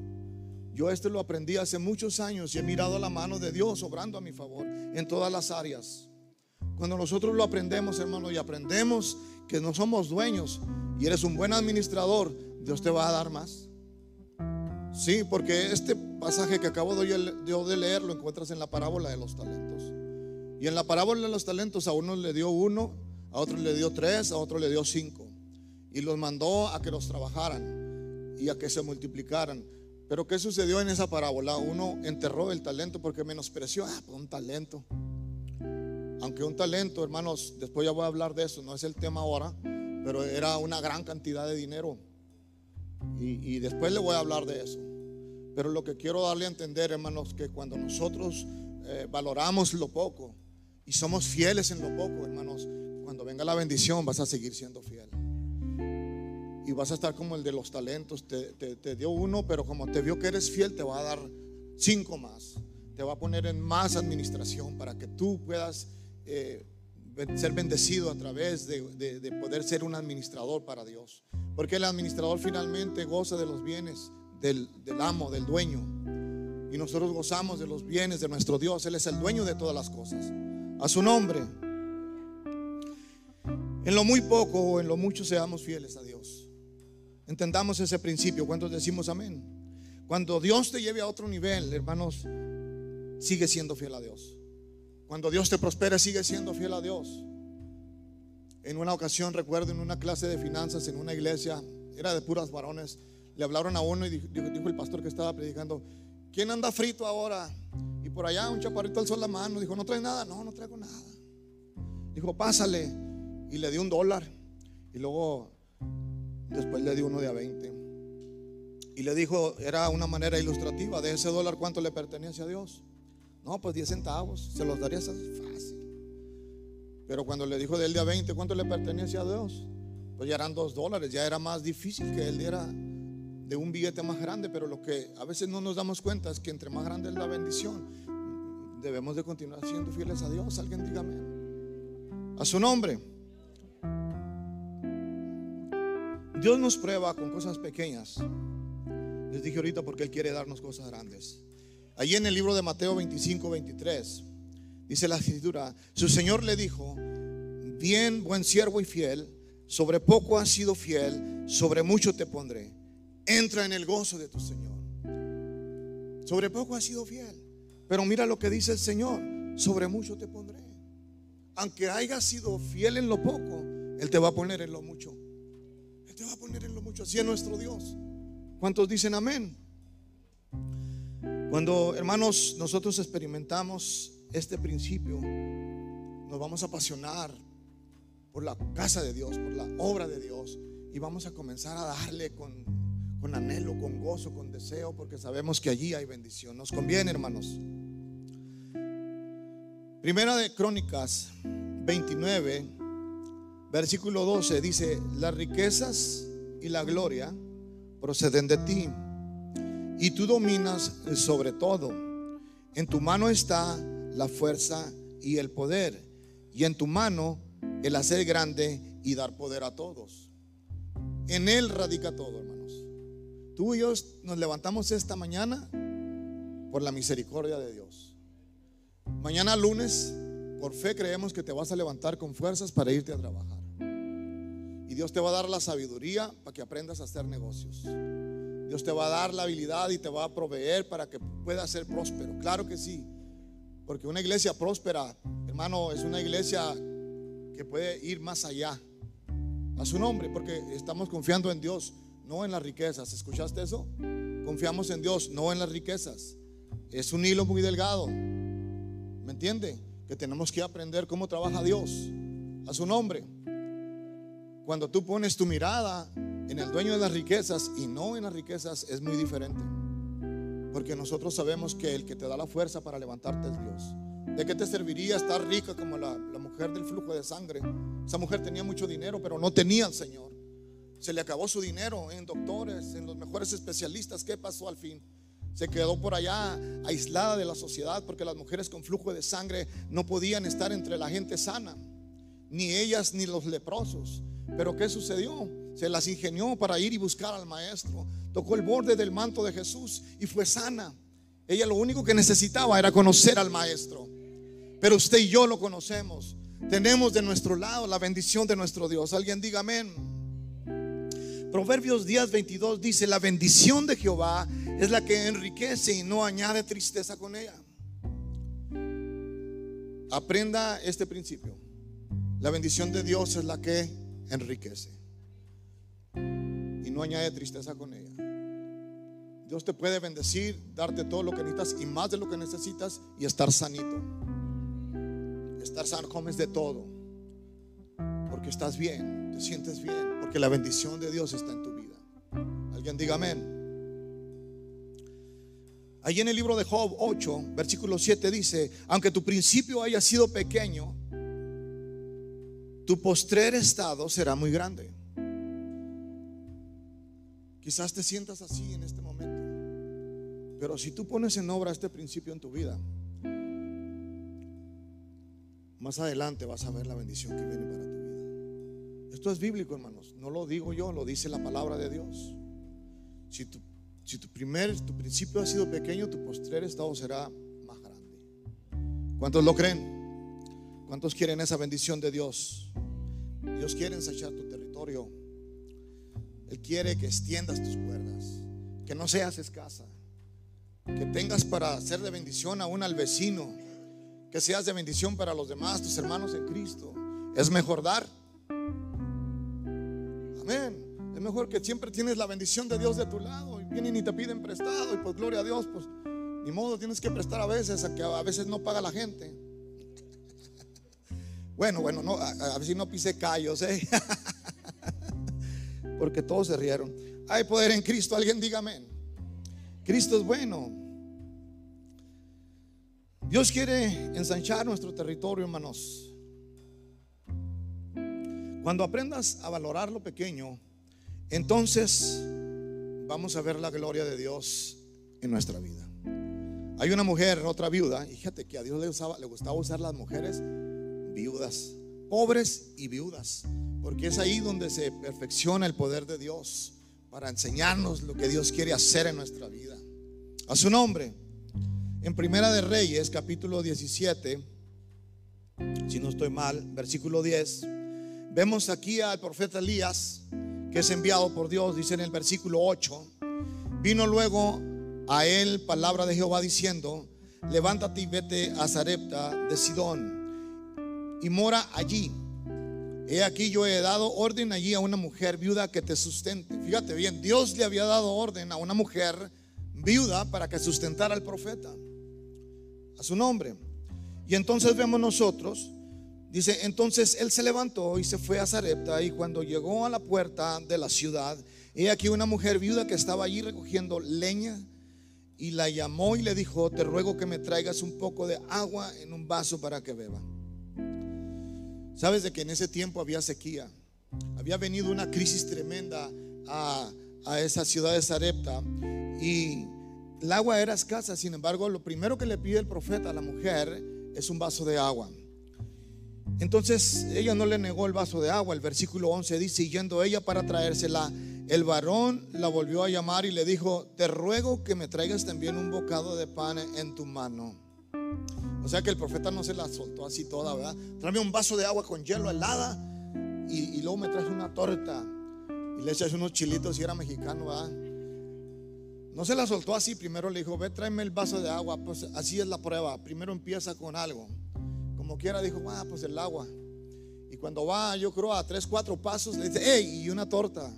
Yo esto lo aprendí hace muchos años y he mirado la mano de Dios obrando a mi favor en todas las áreas. Cuando nosotros lo aprendemos, hermano, y aprendemos que no somos dueños y eres un buen administrador, Dios te va a dar más. Sí, porque este pasaje que acabo de leer lo encuentras en la parábola de los talentos. Y en la parábola de los talentos a uno le dio uno, a otro le dio tres, a otro le dio cinco. Y los mandó a que los trabajaran y a que se multiplicaran. Pero ¿qué sucedió en esa parábola? Uno enterró el talento porque menospreció, ah, pues un talento. Aunque un talento, hermanos, después ya voy a hablar de eso, no es el tema ahora, pero era una gran cantidad de dinero. Y, después le voy a hablar de eso. Pero lo que quiero darle a entender, hermanos, que cuando nosotros eh, valoramos lo poco y somos fieles en lo poco, hermanos, cuando venga la bendición vas a seguir siendo fiel y vas a estar como el de los talentos. Te, dio uno, pero como te vio que eres fiel, te va a dar cinco más. Te va a poner en más administración para que tú puedas eh, ser bendecido a través de, poder ser un administrador para Dios. Porque el administrador finalmente goza de los bienes del, amo, del dueño. Y nosotros gozamos de los bienes de nuestro Dios. Él es el dueño de todas las cosas. A su nombre. En lo muy poco o en lo mucho seamos fieles a Dios. Entendamos ese principio. ¿Cuántos decimos amén? Cuando Dios te lleve a otro nivel, hermanos, sigue siendo fiel a Dios. Cuando Dios te prospera, sigue siendo fiel a Dios. En una ocasión, recuerdo, en una clase de finanzas en una iglesia, era de puras varones, le hablaron a uno y dijo, el pastor que estaba predicando, ¿quién anda frito ahora? Y por allá un chaparrito alzó la mano, dijo, ¿no trae nada? No, no traigo nada. Dijo, pásale. Y le dio un dólar. Y luego Después le dio uno de a 20. Y le dijo, era una manera ilustrativa, de ese dólar cuánto le pertenece a Dios. No, pues 10 centavos, se los daría fácil. Pero cuando le dijo de él de a 20, ¿cuánto le pertenece a Dios? Pues ya eran 2 dólares, ya era más difícil que él diera de un billete más grande, pero lo que a veces no nos damos cuenta es que entre más grande es la bendición, debemos de continuar siendo fieles a Dios. Alguien dígame. A su nombre. Dios nos prueba con cosas pequeñas. Les dije ahorita porque Él quiere darnos cosas grandes. Allí en el libro de Mateo 25, 23, dice la escritura, su Señor le dijo, bien, buen siervo y fiel, sobre poco has sido fiel, sobre mucho te pondré. Entra en el gozo de tu Señor. Sobre poco has sido fiel. Pero mira lo que dice el Señor, sobre mucho te pondré. Aunque hayas sido fiel en lo poco, Él te va a poner en lo mucho te va a poner en lo mucho. Así es nuestro Dios. ¿Cuántos dicen amén? Cuando, hermanos, nosotros experimentamos este principio, nos vamos a apasionar por la casa de Dios, por la obra de Dios, y vamos a comenzar a darle con, con anhelo, con gozo, con deseo, porque sabemos que allí hay bendición. Nos conviene, hermanos. Primera de Crónicas 29 Versículo 12 dice, las riquezas y la gloria proceden de ti y tú dominas sobre todo. En tu mano está la fuerza y el poder y en tu mano el hacer grande y dar poder a todos. En Él radica todo, hermanos. Tú y yo nos levantamos esta mañana por la misericordia de Dios. Mañana lunes, por fe creemos que te vas a levantar con fuerzas para irte a trabajar. Y Dios te va a dar la sabiduría para que aprendas a hacer negocios. Dios te va a dar la habilidad y te va a proveer para que puedas ser próspero. Claro que sí. Porque una iglesia próspera, hermano, es una iglesia que puede ir más allá a su nombre, porque estamos confiando en Dios, no en las riquezas. ¿Escuchaste eso? Confiamos en Dios, no en las riquezas. Es un hilo muy delgado. ¿Me entiende? Que tenemos que aprender cómo trabaja Dios a su nombre. Cuando tú pones tu mirada en el dueño de las riquezas y no en las riquezas, es muy diferente. Porque nosotros sabemos que el que te da la fuerza para levantarte es Dios. ¿De qué te serviría estar rica como la, la mujer del flujo de sangre? Esa mujer tenía mucho dinero, pero no tenía al Señor. Se le acabó su dinero en doctores, en los mejores especialistas. ¿Qué pasó al fin? Se quedó por allá aislada de la sociedad porque las mujeres con flujo de sangre no podían estar entre la gente sana, ni ellas ni los leprosos. Pero ¿qué sucedió? Se las ingenió para ir y buscar al maestro. Tocó el borde del manto de Jesús y fue sana. Ella lo único que necesitaba era conocer al maestro. Pero usted y yo lo conocemos. Tenemos de nuestro lado la bendición de nuestro Dios. Alguien diga amén. Proverbios 10, 22 dice, la bendición de Jehová es la que enriquece y no añade tristeza con ella. Aprenda este principio. La bendición de Dios es la que enriquece y no añade tristeza con ella. Dios te puede bendecir, darte todo lo que necesitas y más de lo que necesitas y estar sanito. Estar sano, comes de todo. Porque estás bien, te sientes bien, porque la bendición de Dios está en tu vida. Alguien diga amén. Ahí en el libro de Job 8, versículo 7 dice, aunque tu principio haya sido pequeño, tu postrer estado será muy grande. Quizás te sientas así en este momento, pero si tú pones en obra este principio en tu vida, más adelante vas a ver la bendición que viene para tu vida. Esto es bíblico, hermanos. No lo digo yo, lo dice la palabra de Dios. Si tu, primer, tu principio ha sido pequeño, tu postrer estado será más grande. ¿Cuántos lo creen? ¿Cuántos quieren esa bendición de Dios? Dios quiere ensachar tu territorio. Él quiere que extiendas tus cuerdas, que no seas escasa, que tengas para ser de bendición aún al vecino, que seas de bendición para los demás, tus hermanos en Cristo. Es mejor dar. Amén. Es mejor que siempre tienes la bendición de Dios de tu lado y vienen y te piden prestado y pues gloria a Dios, pues ni modo tienes que prestar a veces, a que a veces no paga la gente. Bueno, bueno, no, a, a si no pise callos, ¿eh? porque todos se rieron. Hay poder en Cristo, alguien diga amén. Cristo es bueno. Dios quiere ensanchar nuestro territorio, hermanos. Cuando aprendas a valorar lo pequeño, entonces vamos a ver la gloria de Dios en nuestra vida. Hay una mujer, otra viuda, fíjate que a Dios le gustaba usar las mujeres viudas, pobres y viudas, porque es ahí donde se perfecciona el poder de Dios para enseñarnos lo que Dios quiere hacer en nuestra vida. A su nombre. En Primera de Reyes, capítulo 17, si no estoy mal, versículo 10, vemos aquí al profeta Elías, que es enviado por Dios, dice en el versículo 8, vino luego a él palabra de Jehová diciendo, levántate y vete a Zarepta de Sidón y mora allí. He aquí yo he dado orden allí a una mujer viuda que te sustente. Fíjate bien, Dios le había dado orden a una mujer viuda para que sustentara al profeta a su nombre. Y entonces vemos nosotros, dice, entonces él se levantó y se fue a Zarepta y cuando llegó a la puerta de la ciudad, he aquí una mujer viuda que estaba allí recogiendo leña y la llamó y le dijo, te ruego que me traigas un poco de agua en un vaso para que beba. Sabes de que en ese tiempo había sequía, había venido una crisis tremenda a, a esa ciudad de Zarepta y el agua era escasa, sin embargo, lo primero que le pide el profeta a la mujer es un vaso de agua. Entonces ella no le negó el vaso de agua. El versículo 11 dice, yendo ella para traérsela, el varón la volvió a llamar y le dijo, te ruego que me traigas también un bocado de pan en tu mano. O sea que el profeta no se la soltó así toda, ¿verdad? Tráeme un vaso de agua con hielo helada y, luego me traes una torta y le echas unos chilitos si era mexicano, ¿verdad? No se la soltó así, primero le dijo, ve, tráeme el vaso de agua, pues así es la prueba, primero empieza con algo. Como quiera dijo, ah, pues el agua. Y cuando va, yo creo, a tres, cuatro pasos, le dice, hey, y una torta.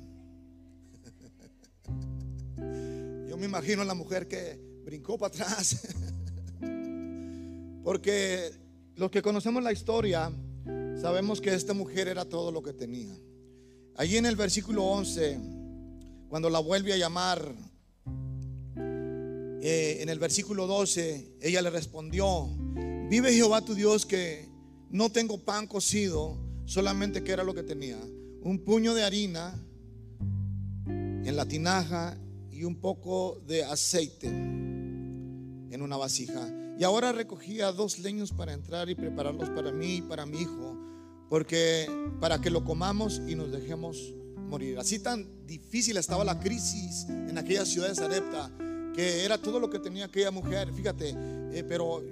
Yo me imagino a la mujer que brincó para atrás. Porque los que conocemos la historia, sabemos que esta mujer era todo lo que tenía. Allí en el versículo 11, cuando la vuelve a llamar, eh, en el versículo 12, ella le respondió, vive Jehová tu Dios que no tengo pan cocido, solamente que era lo que tenía, un puño de harina en la tinaja y un poco de aceite en una vasija. Y ahora recogía dos leños para entrar y prepararlos para mí y para mi hijo, porque para que lo comamos y nos dejemos morir. Así tan difícil estaba la crisis en aquella ciudad de que era todo lo que tenía aquella mujer. Fíjate, eh, pero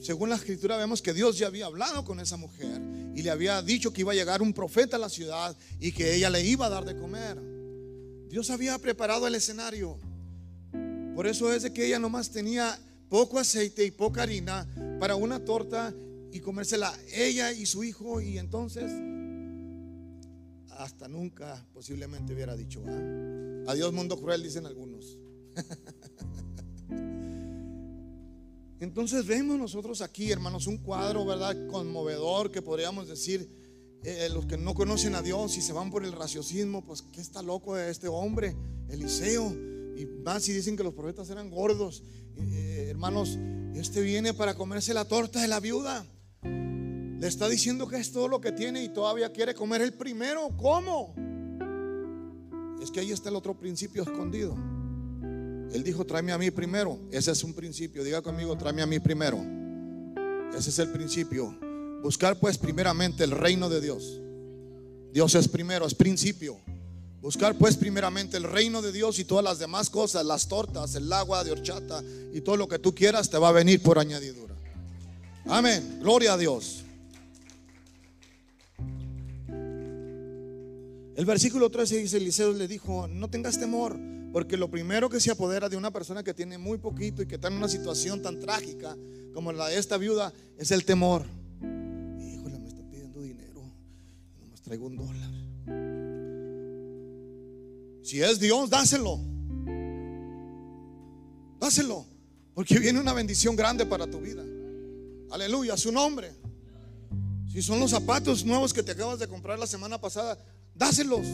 según la escritura vemos que Dios ya había hablado con esa mujer y le había dicho que iba a llegar un profeta a la ciudad y que ella le iba a dar de comer. Dios había preparado el escenario. Por eso es de que ella nomás tenía poco aceite y poca harina para una torta y comérsela ella y su hijo y entonces hasta nunca posiblemente hubiera dicho, ah, adiós mundo cruel, dicen algunos. Entonces vemos nosotros aquí, hermanos, un cuadro, ¿verdad? Conmovedor que podríamos decir, eh, los que no conocen a Dios y se van por el raciocismo, pues ¿qué está loco este hombre, Eliseo? Y más si dicen que los profetas eran gordos. Eh, hermanos, este viene para comerse la torta de la viuda. Le está diciendo que es todo lo que tiene y todavía quiere comer el primero. ¿Cómo? Es que ahí está el otro principio escondido. Él dijo, tráeme a mí primero. Ese es un principio. Diga conmigo, tráeme a mí primero. Ese es el principio. Buscar pues primeramente el reino de Dios. Dios es primero, es principio. Buscar pues primeramente el reino de Dios y todas las demás cosas, las tortas, el agua de horchata y todo lo que tú quieras te va a venir por añadidura. Amén. Gloria a Dios. El versículo 13 dice, Eliseo le dijo, no tengas temor porque lo primero que se apodera de una persona que tiene muy poquito y que está en una situación tan trágica como la de esta viuda es el temor. Híjole, me está pidiendo dinero. Nomás traigo un dólar. Si es Dios, dáselo. Dáselo. Porque viene una bendición grande para tu vida. Aleluya, su nombre. Si son los zapatos nuevos que te acabas de comprar la semana pasada, dáselos.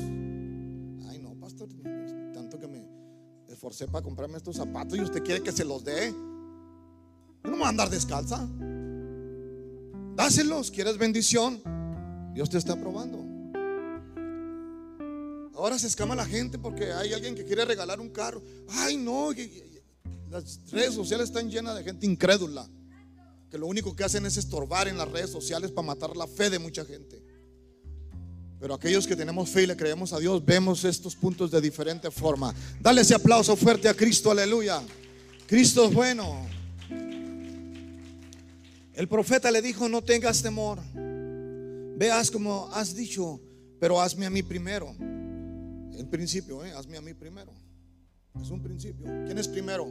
esforcé para comprarme estos zapatos y usted quiere que se los dé. no me voy a andar descalza. Dáselos, quieres bendición. Dios te está probando. Ahora se escama la gente porque hay alguien que quiere regalar un carro. Ay, no, las redes sociales están llenas de gente incrédula. Que lo único que hacen es estorbar en las redes sociales para matar la fe de mucha gente. Pero aquellos que tenemos fe y le creemos a Dios, vemos estos puntos de diferente forma. Dale ese aplauso fuerte a Cristo, aleluya. Cristo es bueno. El profeta le dijo, no tengas temor. Veas como has dicho, pero hazme a mí primero. En principio, ¿eh? hazme a mí primero. Es un principio. ¿Quién es primero?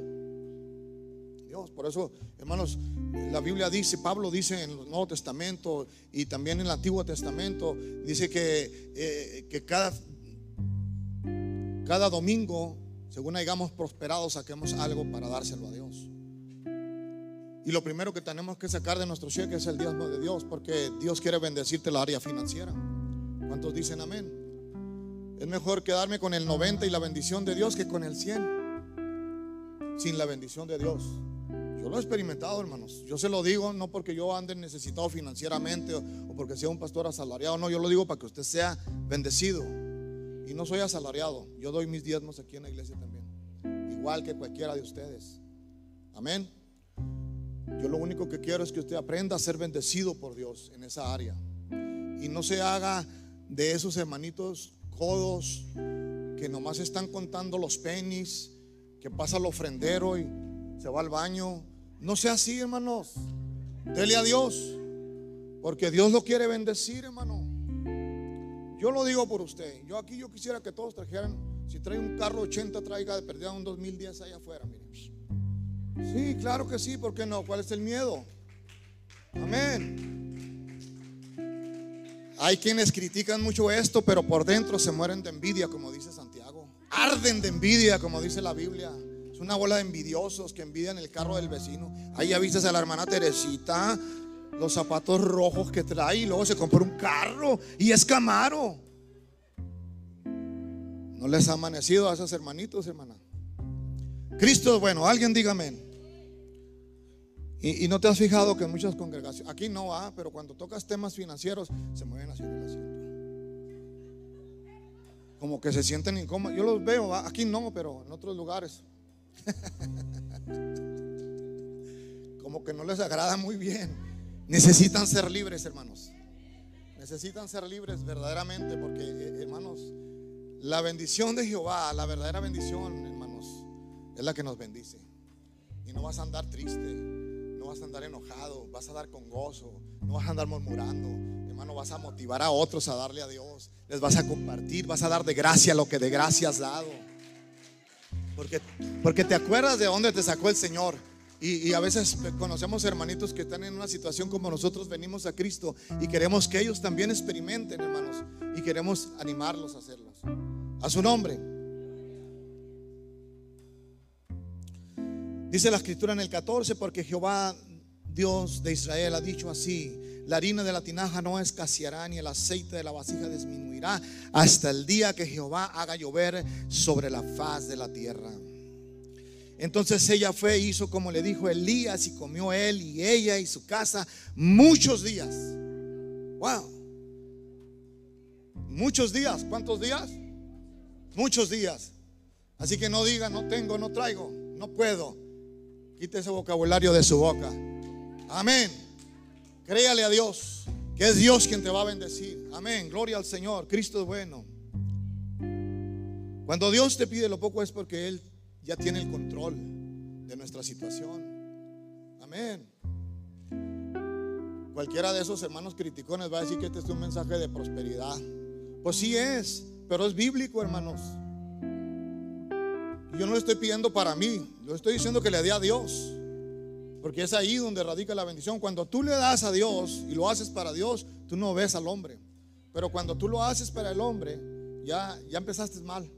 Dios. Por eso, hermanos, la Biblia dice, Pablo dice en el Nuevo Testamento y también en el Antiguo Testamento, dice que, eh, cada, cada domingo, según hayamos prosperado, saquemos algo para dárselo a Dios. Y lo primero que tenemos que sacar de nuestro cheque es el diezmo de Dios, porque Dios quiere bendecirte la área financiera. ¿Cuántos dicen amén? Es mejor quedarme con el 90 y la bendición de Dios que con el 100 sin la bendición de Dios. Yo lo he experimentado, hermanos. Yo se lo digo no porque yo ande necesitado financieramente o, porque sea un pastor asalariado. No, yo lo digo para que usted sea bendecido. Y no soy asalariado. Yo doy mis diezmos aquí en la iglesia también. Igual que cualquiera de ustedes. Amén. Yo lo único que quiero es que usted aprenda a ser bendecido por Dios en esa área. Y no se haga de esos hermanitos codos que nomás están contando los penis, que pasa el ofrendero y se va al baño. No sea así, hermanos. Dele a Dios. Porque Dios lo quiere bendecir, hermano. Yo lo digo por usted. Yo aquí yo quisiera que todos trajeran Si trae un carro 80, traiga de perdida un 2010 allá afuera, mire. Sí, claro que sí, ¿por qué no? ¿Cuál es el miedo? Amén. Hay quienes critican mucho esto, pero por dentro se mueren de envidia, como dice Santiago. Arden de envidia, como dice la Biblia. Es una bola de envidiosos que envidian el carro del vecino. Ahí ya a la hermana Teresita, los zapatos rojos que trae y luego se compró un carro y es Camaro. ¿No les ha amanecido a esos hermanitos, hermana? Cristo bueno, alguien dígame. Y, no te has fijado que muchas congregaciones, aquí no va, pero cuando tocas temas financieros, se mueven así del asiento. Como que se sienten incómodos. Yo los veo, aquí no, pero en otros lugares. Como que no les agrada muy bien. Necesitan ser libres, hermanos. Necesitan ser libres verdaderamente, porque, eh, hermanos, la bendición de Jehová, la verdadera bendición, hermanos, es la que nos bendice. Y no vas a andar triste vas a andar enojado, vas a dar con gozo, no vas a andar murmurando. Hermano, vas a motivar a otros a darle a Dios. Les vas a compartir, vas a dar de gracia lo que de gracia has dado. Porque, porque te acuerdas de dónde te sacó el Señor. Y, a veces conocemos hermanitos que están en una situación como nosotros venimos a Cristo y queremos que ellos también experimenten, hermanos. Y queremos animarlos a hacerlos. A su nombre. Dice la escritura en el 14, porque Jehová, Dios de Israel, ha dicho así, la harina de la tinaja no escaseará ni el aceite de la vasija disminuirá hasta el día que Jehová haga llover sobre la faz de la tierra. Entonces ella fue e hizo como le dijo Elías y comió él y ella y su casa muchos días. Wow. Muchos días. ¿Cuántos días? Muchos días. Así que no diga, no tengo, no traigo, no puedo. Quite ese vocabulario de su boca. Amén. Créale a Dios, que es Dios quien te va a bendecir. Amén. Gloria al Señor. Cristo es bueno. Cuando Dios te pide lo poco es porque Él ya tiene el control de nuestra situación. Amén. Cualquiera de esos hermanos criticones va a decir que este es un mensaje de prosperidad. Pues sí es, pero es bíblico, hermanos. Yo no lo estoy pidiendo para mí, lo estoy diciendo que le dé a Dios. Porque es ahí donde radica la bendición. Cuando tú le das a Dios y lo haces para Dios, tú no ves al hombre. Pero cuando tú lo haces para el hombre, ya, ya empezaste mal.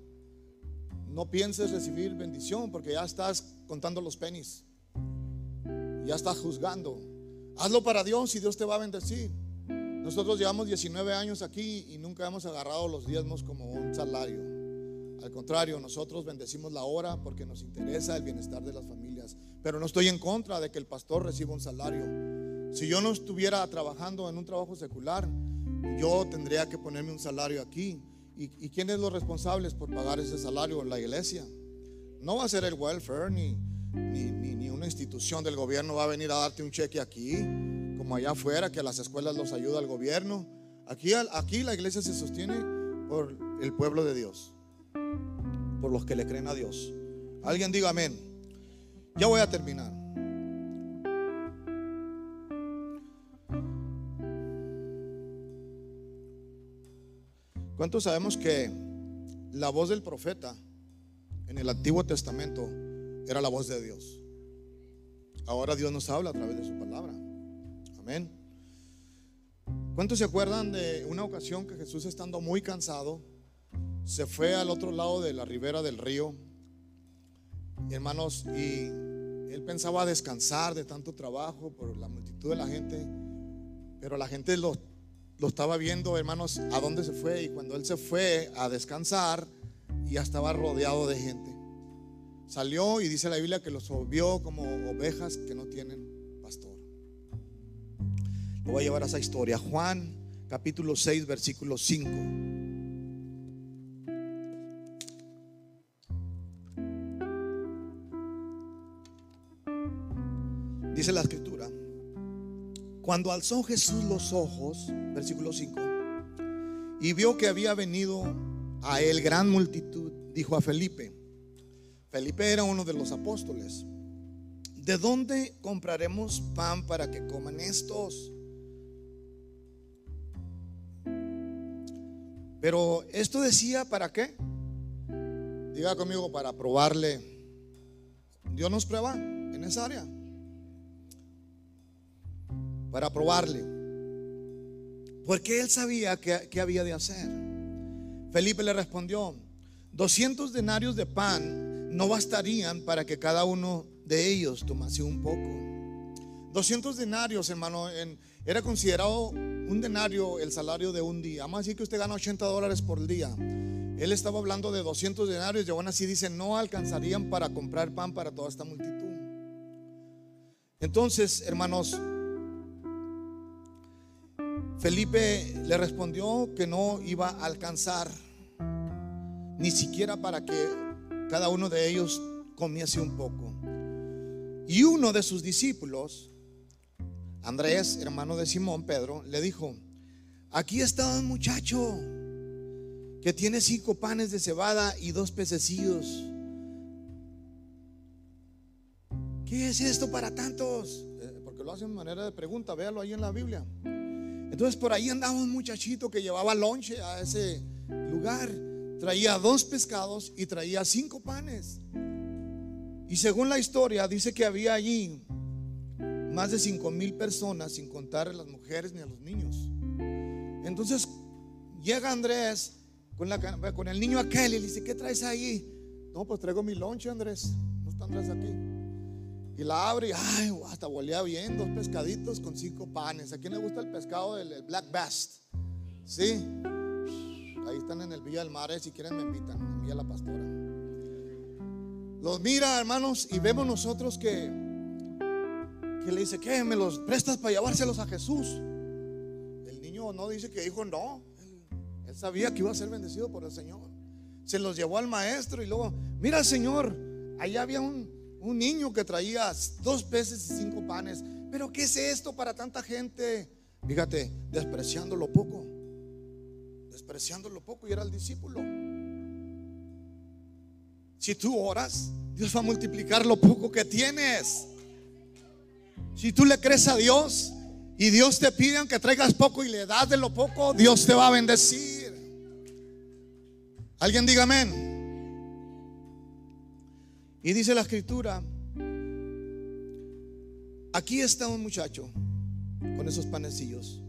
No pienses recibir bendición porque ya estás contando los penis. Ya estás juzgando. Hazlo para Dios y Dios te va a bendecir. Nosotros llevamos 19 años aquí y nunca hemos agarrado los diezmos como un salario. Al contrario, nosotros bendecimos la hora porque nos interesa el bienestar de las familias. Pero no estoy en contra de que el pastor reciba un salario. Si yo no estuviera trabajando en un trabajo secular, yo tendría que ponerme un salario aquí. ¿Y, quién es los responsables por pagar ese salario? La iglesia. No va a ser el welfare ni, ni, ni, una institución del gobierno va a venir a darte un cheque aquí, como allá afuera, que a las escuelas los ayuda el gobierno. Aquí, aquí la iglesia se sostiene por el pueblo de Dios por los que le creen a Dios. Alguien diga amén. Ya voy a terminar. ¿Cuántos sabemos que la voz del profeta en el Antiguo Testamento era la voz de Dios? Ahora Dios nos habla a través de su palabra. Amén. ¿Cuántos se acuerdan de una ocasión que Jesús estando muy cansado se fue al otro lado de la ribera del río, hermanos, y él pensaba descansar de tanto trabajo por la multitud de la gente, pero la gente lo, lo estaba viendo, hermanos, a dónde se fue, y cuando él se fue a descansar, ya estaba rodeado de gente. Salió y dice la Biblia que los vio como ovejas que no tienen pastor. Lo voy a llevar a esa historia. Juan capítulo 6, versículo 5. Dice la escritura, cuando alzó Jesús los ojos, versículo 5, y vio que había venido a él gran multitud, dijo a Felipe, Felipe era uno de los apóstoles, ¿de dónde compraremos pan para que coman estos? Pero esto decía para qué? Diga conmigo para probarle. Dios nos prueba en esa área. Para probarle. Porque él sabía que, había de hacer. Felipe le respondió, 200 denarios de pan no bastarían para que cada uno de ellos tomase un poco. 200 denarios, hermano, era considerado un denario el salario de un día. Vamos a decir que usted gana 80 dólares por día. Él estaba hablando de 200 denarios y aún así dice, no alcanzarían para comprar pan para toda esta multitud. Entonces, hermanos, Felipe le respondió que no iba a alcanzar ni siquiera para que cada uno de ellos comiese un poco. Y uno de sus discípulos, Andrés, hermano de Simón, Pedro, le dijo, aquí está un muchacho que tiene cinco panes de cebada y dos pececillos. ¿Qué es esto para tantos? Eh, porque lo hacen de manera de pregunta, véalo ahí en la Biblia. Entonces por ahí andaba un muchachito que llevaba lonche a ese lugar. Traía dos pescados y traía cinco panes. Y según la historia dice que había allí más de cinco mil personas, sin contar a las mujeres ni a los niños. Entonces llega Andrés con, el niño aquel y le dice, ¿qué traes ahí? No, pues traigo mi lonche, Andrés. No está Andrés aquí. Y la abre y, ay, hasta volea bien, dos pescaditos con cinco panes. ¿A quién le gusta el pescado del Black Bass? Sí. Ahí están en el Villa del Mar, si quieren me invitan, me envía la pastora. Los mira, hermanos, y vemos nosotros que, que le dice, ¿qué? ¿Me los prestas para llevárselos a Jesús? El niño no dice que dijo no. Él sabía que iba a ser bendecido por el Señor. Se los llevó al maestro y luego, mira Señor, allá había un, un niño que traía dos peces y cinco panes. Pero ¿qué es esto para tanta gente? Fíjate, despreciando lo poco. Despreciando lo poco y era el discípulo. Si tú oras, Dios va a multiplicar lo poco que tienes. Si tú le crees a Dios y Dios te pide aunque traigas poco y le das de lo poco, Dios te va a bendecir. Alguien diga amén. Y dice la escritura, aquí está un muchacho con esos panecillos.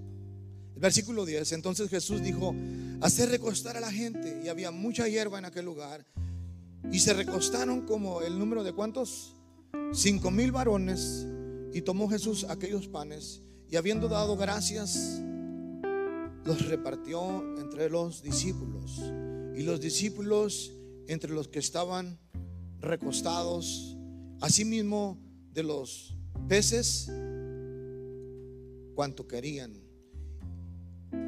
El versículo 10, entonces Jesús dijo, hacer recostar a la gente. Y había mucha hierba en aquel lugar. Y se recostaron como el número de cuántos? Cinco mil varones. Y tomó Jesús aquellos panes. Y habiendo dado gracias, los repartió entre los discípulos y los discípulos entre los que estaban recostados, asimismo de los peces, cuanto querían.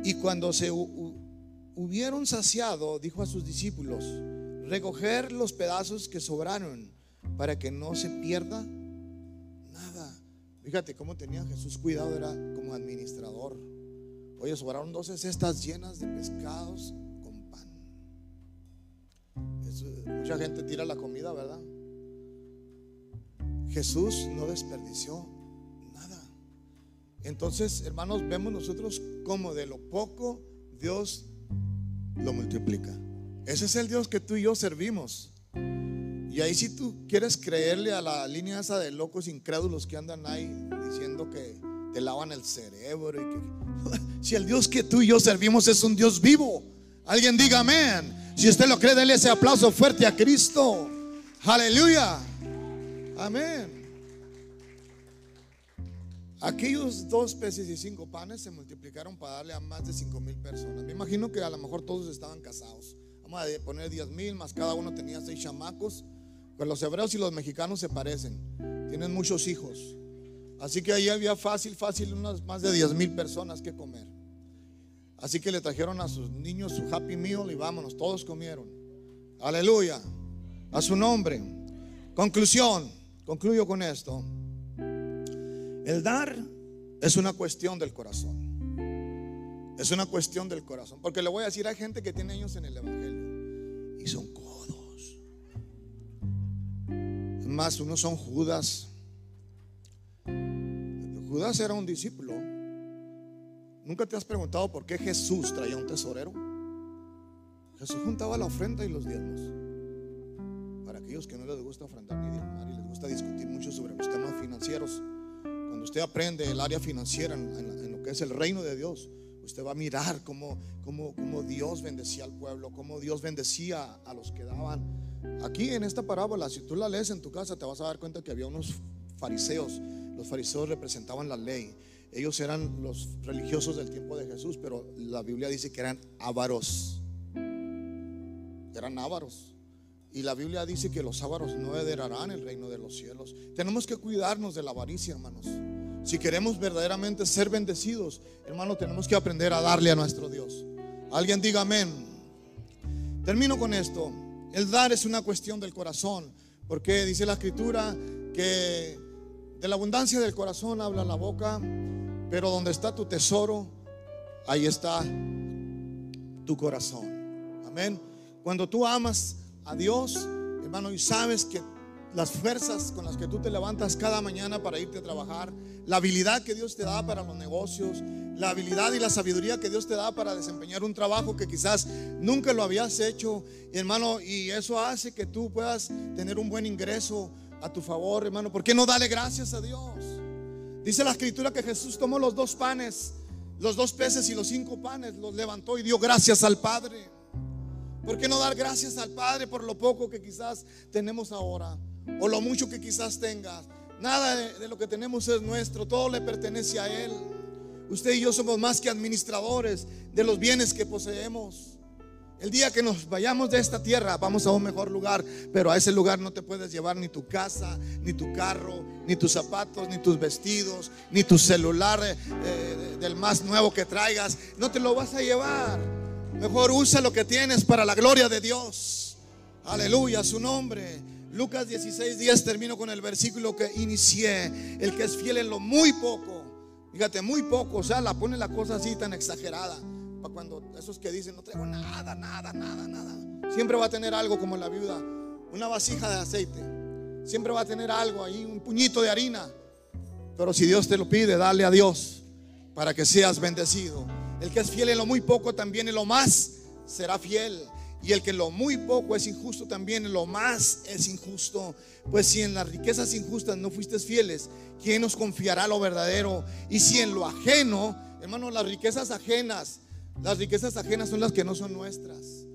Y cuando se hubieron saciado, dijo a sus discípulos, recoger los pedazos que sobraron para que no se pierda nada. Fíjate cómo tenía Jesús cuidado, era como administrador. Oye, sobraron 12 cestas llenas de pescados mucha gente tira la comida, ¿verdad? Jesús no desperdició nada. Entonces, hermanos, vemos nosotros como de lo poco Dios lo multiplica. Ese es el Dios que tú y yo servimos. Y ahí si tú quieres creerle a la línea esa de locos incrédulos que andan ahí diciendo que te lavan el cerebro y que si el Dios que tú y yo servimos es un Dios vivo, alguien diga amén. Si usted lo cree, denle ese aplauso fuerte a Cristo. Aleluya. Amén. Aquellos dos peces y cinco panes se multiplicaron para darle a más de cinco mil personas. Me imagino que a lo mejor todos estaban casados. Vamos a poner diez mil, más cada uno tenía seis chamacos. Pues los hebreos y los mexicanos se parecen. Tienen muchos hijos. Así que ahí había fácil, fácil, unas más de diez mil personas que comer. Así que le trajeron a sus niños su happy meal y vámonos, todos comieron. Aleluya. A su nombre. Conclusión, concluyo con esto. El dar es una cuestión del corazón. Es una cuestión del corazón. Porque le voy a decir, hay gente que tiene años en el Evangelio y son codos. Más, unos son Judas. Judas era un discípulo ¿Nunca te has preguntado por qué Jesús traía un tesorero? Jesús juntaba la ofrenda y los diezmos. aquellos que no les gusta ofrendar ni diezmar y les gusta discutir mucho sobre los temas financieros, cuando usted aprende el área financiera en, lo que es el reino de Dios, usted va a mirar cómo, cómo, cómo Dios bendecía al pueblo, cómo Dios bendecía a los que daban. Aquí en esta parábola, si tú la lees en tu casa, te vas a dar cuenta que había unos fariseos. Los fariseos representaban la ley. Ellos eran los religiosos del tiempo de Jesús, pero la Biblia dice que eran ávaros. Eran ávaros. Y la Biblia dice que los ávaros no heredarán el reino de los cielos. Tenemos que cuidarnos de la avaricia, hermanos. Si queremos verdaderamente ser bendecidos, hermano, tenemos que aprender a darle a nuestro Dios. Alguien diga amén. Termino con esto. El dar es una cuestión del corazón, porque dice la escritura que de la abundancia del corazón habla la boca, pero donde está tu tesoro, ahí está tu corazón. Amén. Cuando tú amas a Dios, hermano, y sabes que las fuerzas con las que tú te levantas cada mañana para irte a trabajar, la habilidad que Dios te da para los negocios, la habilidad y la sabiduría que Dios te da para desempeñar un trabajo que quizás nunca lo habías hecho, hermano, y eso hace que tú puedas tener un buen ingreso a tu favor, hermano. ¿Por qué no dale gracias a Dios? Dice la escritura que Jesús tomó los dos panes, los dos peces y los cinco panes, los levantó y dio gracias al Padre. ¿Por qué no dar gracias al Padre por lo poco que quizás tenemos ahora? O lo mucho que quizás tengas. Nada de, lo que tenemos es nuestro, todo le pertenece a Él. Usted y yo somos más que administradores de los bienes que poseemos. El día que nos vayamos de esta tierra, vamos a un mejor lugar, pero a ese lugar no te puedes llevar ni tu casa, ni tu carro, ni tus zapatos, ni tus vestidos, ni tu celular eh, eh, del más nuevo que traigas. No te lo vas a llevar. Mejor usa lo que tienes para la gloria de Dios. Aleluya, su nombre. Lucas 16, 10 termino con el versículo que inicié. El que es fiel en lo muy poco. Fíjate, muy poco. O sea, la pone la cosa así tan exagerada cuando esos que dicen no traigo nada, nada, nada, nada. Siempre va a tener algo como la viuda, una vasija de aceite. Siempre va a tener algo ahí, un puñito de harina. Pero si Dios te lo pide, dale a Dios para que seas bendecido. El que es fiel en lo muy poco, también en lo más será fiel. Y el que en lo muy poco es injusto, también en lo más es injusto. Pues si en las riquezas injustas no fuiste fieles, ¿quién nos confiará lo verdadero? Y si en lo ajeno, hermano, las riquezas ajenas las riquezas ajenas son las que no son nuestras.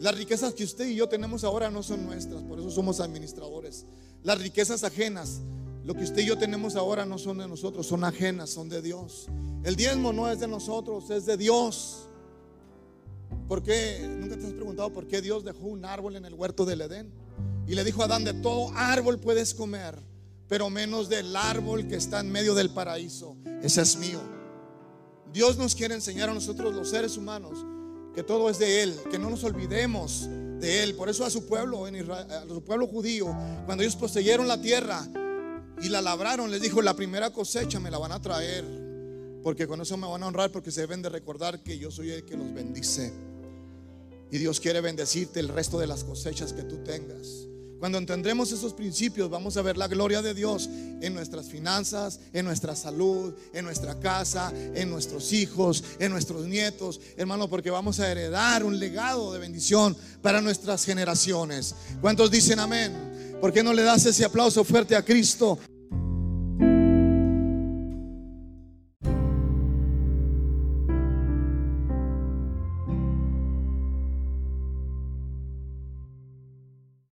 Las riquezas que usted y yo tenemos ahora no son nuestras, por eso somos administradores. Las riquezas ajenas, lo que usted y yo tenemos ahora no son de nosotros, son ajenas, son de Dios. El diezmo no es de nosotros, es de Dios. ¿Por qué? ¿Nunca te has preguntado por qué Dios dejó un árbol en el huerto del Edén? Y le dijo a Adán, de todo árbol puedes comer, pero menos del árbol que está en medio del paraíso. Ese es mío. Dios nos quiere enseñar a nosotros los seres humanos que todo es de Él, que no nos olvidemos de Él. Por eso a su pueblo, en a su pueblo judío, cuando ellos poseyeron la tierra y la labraron, les dijo, la primera cosecha me la van a traer, porque con eso me van a honrar, porque se deben de recordar que yo soy el que los bendice. Y Dios quiere bendecirte el resto de las cosechas que tú tengas. Cuando entendremos esos principios, vamos a ver la gloria de Dios en nuestras finanzas, en nuestra salud, en nuestra casa, en nuestros hijos, en nuestros nietos, hermano, porque vamos a heredar un legado de bendición para nuestras generaciones. ¿Cuántos dicen amén? ¿Por qué no le das ese aplauso fuerte a Cristo?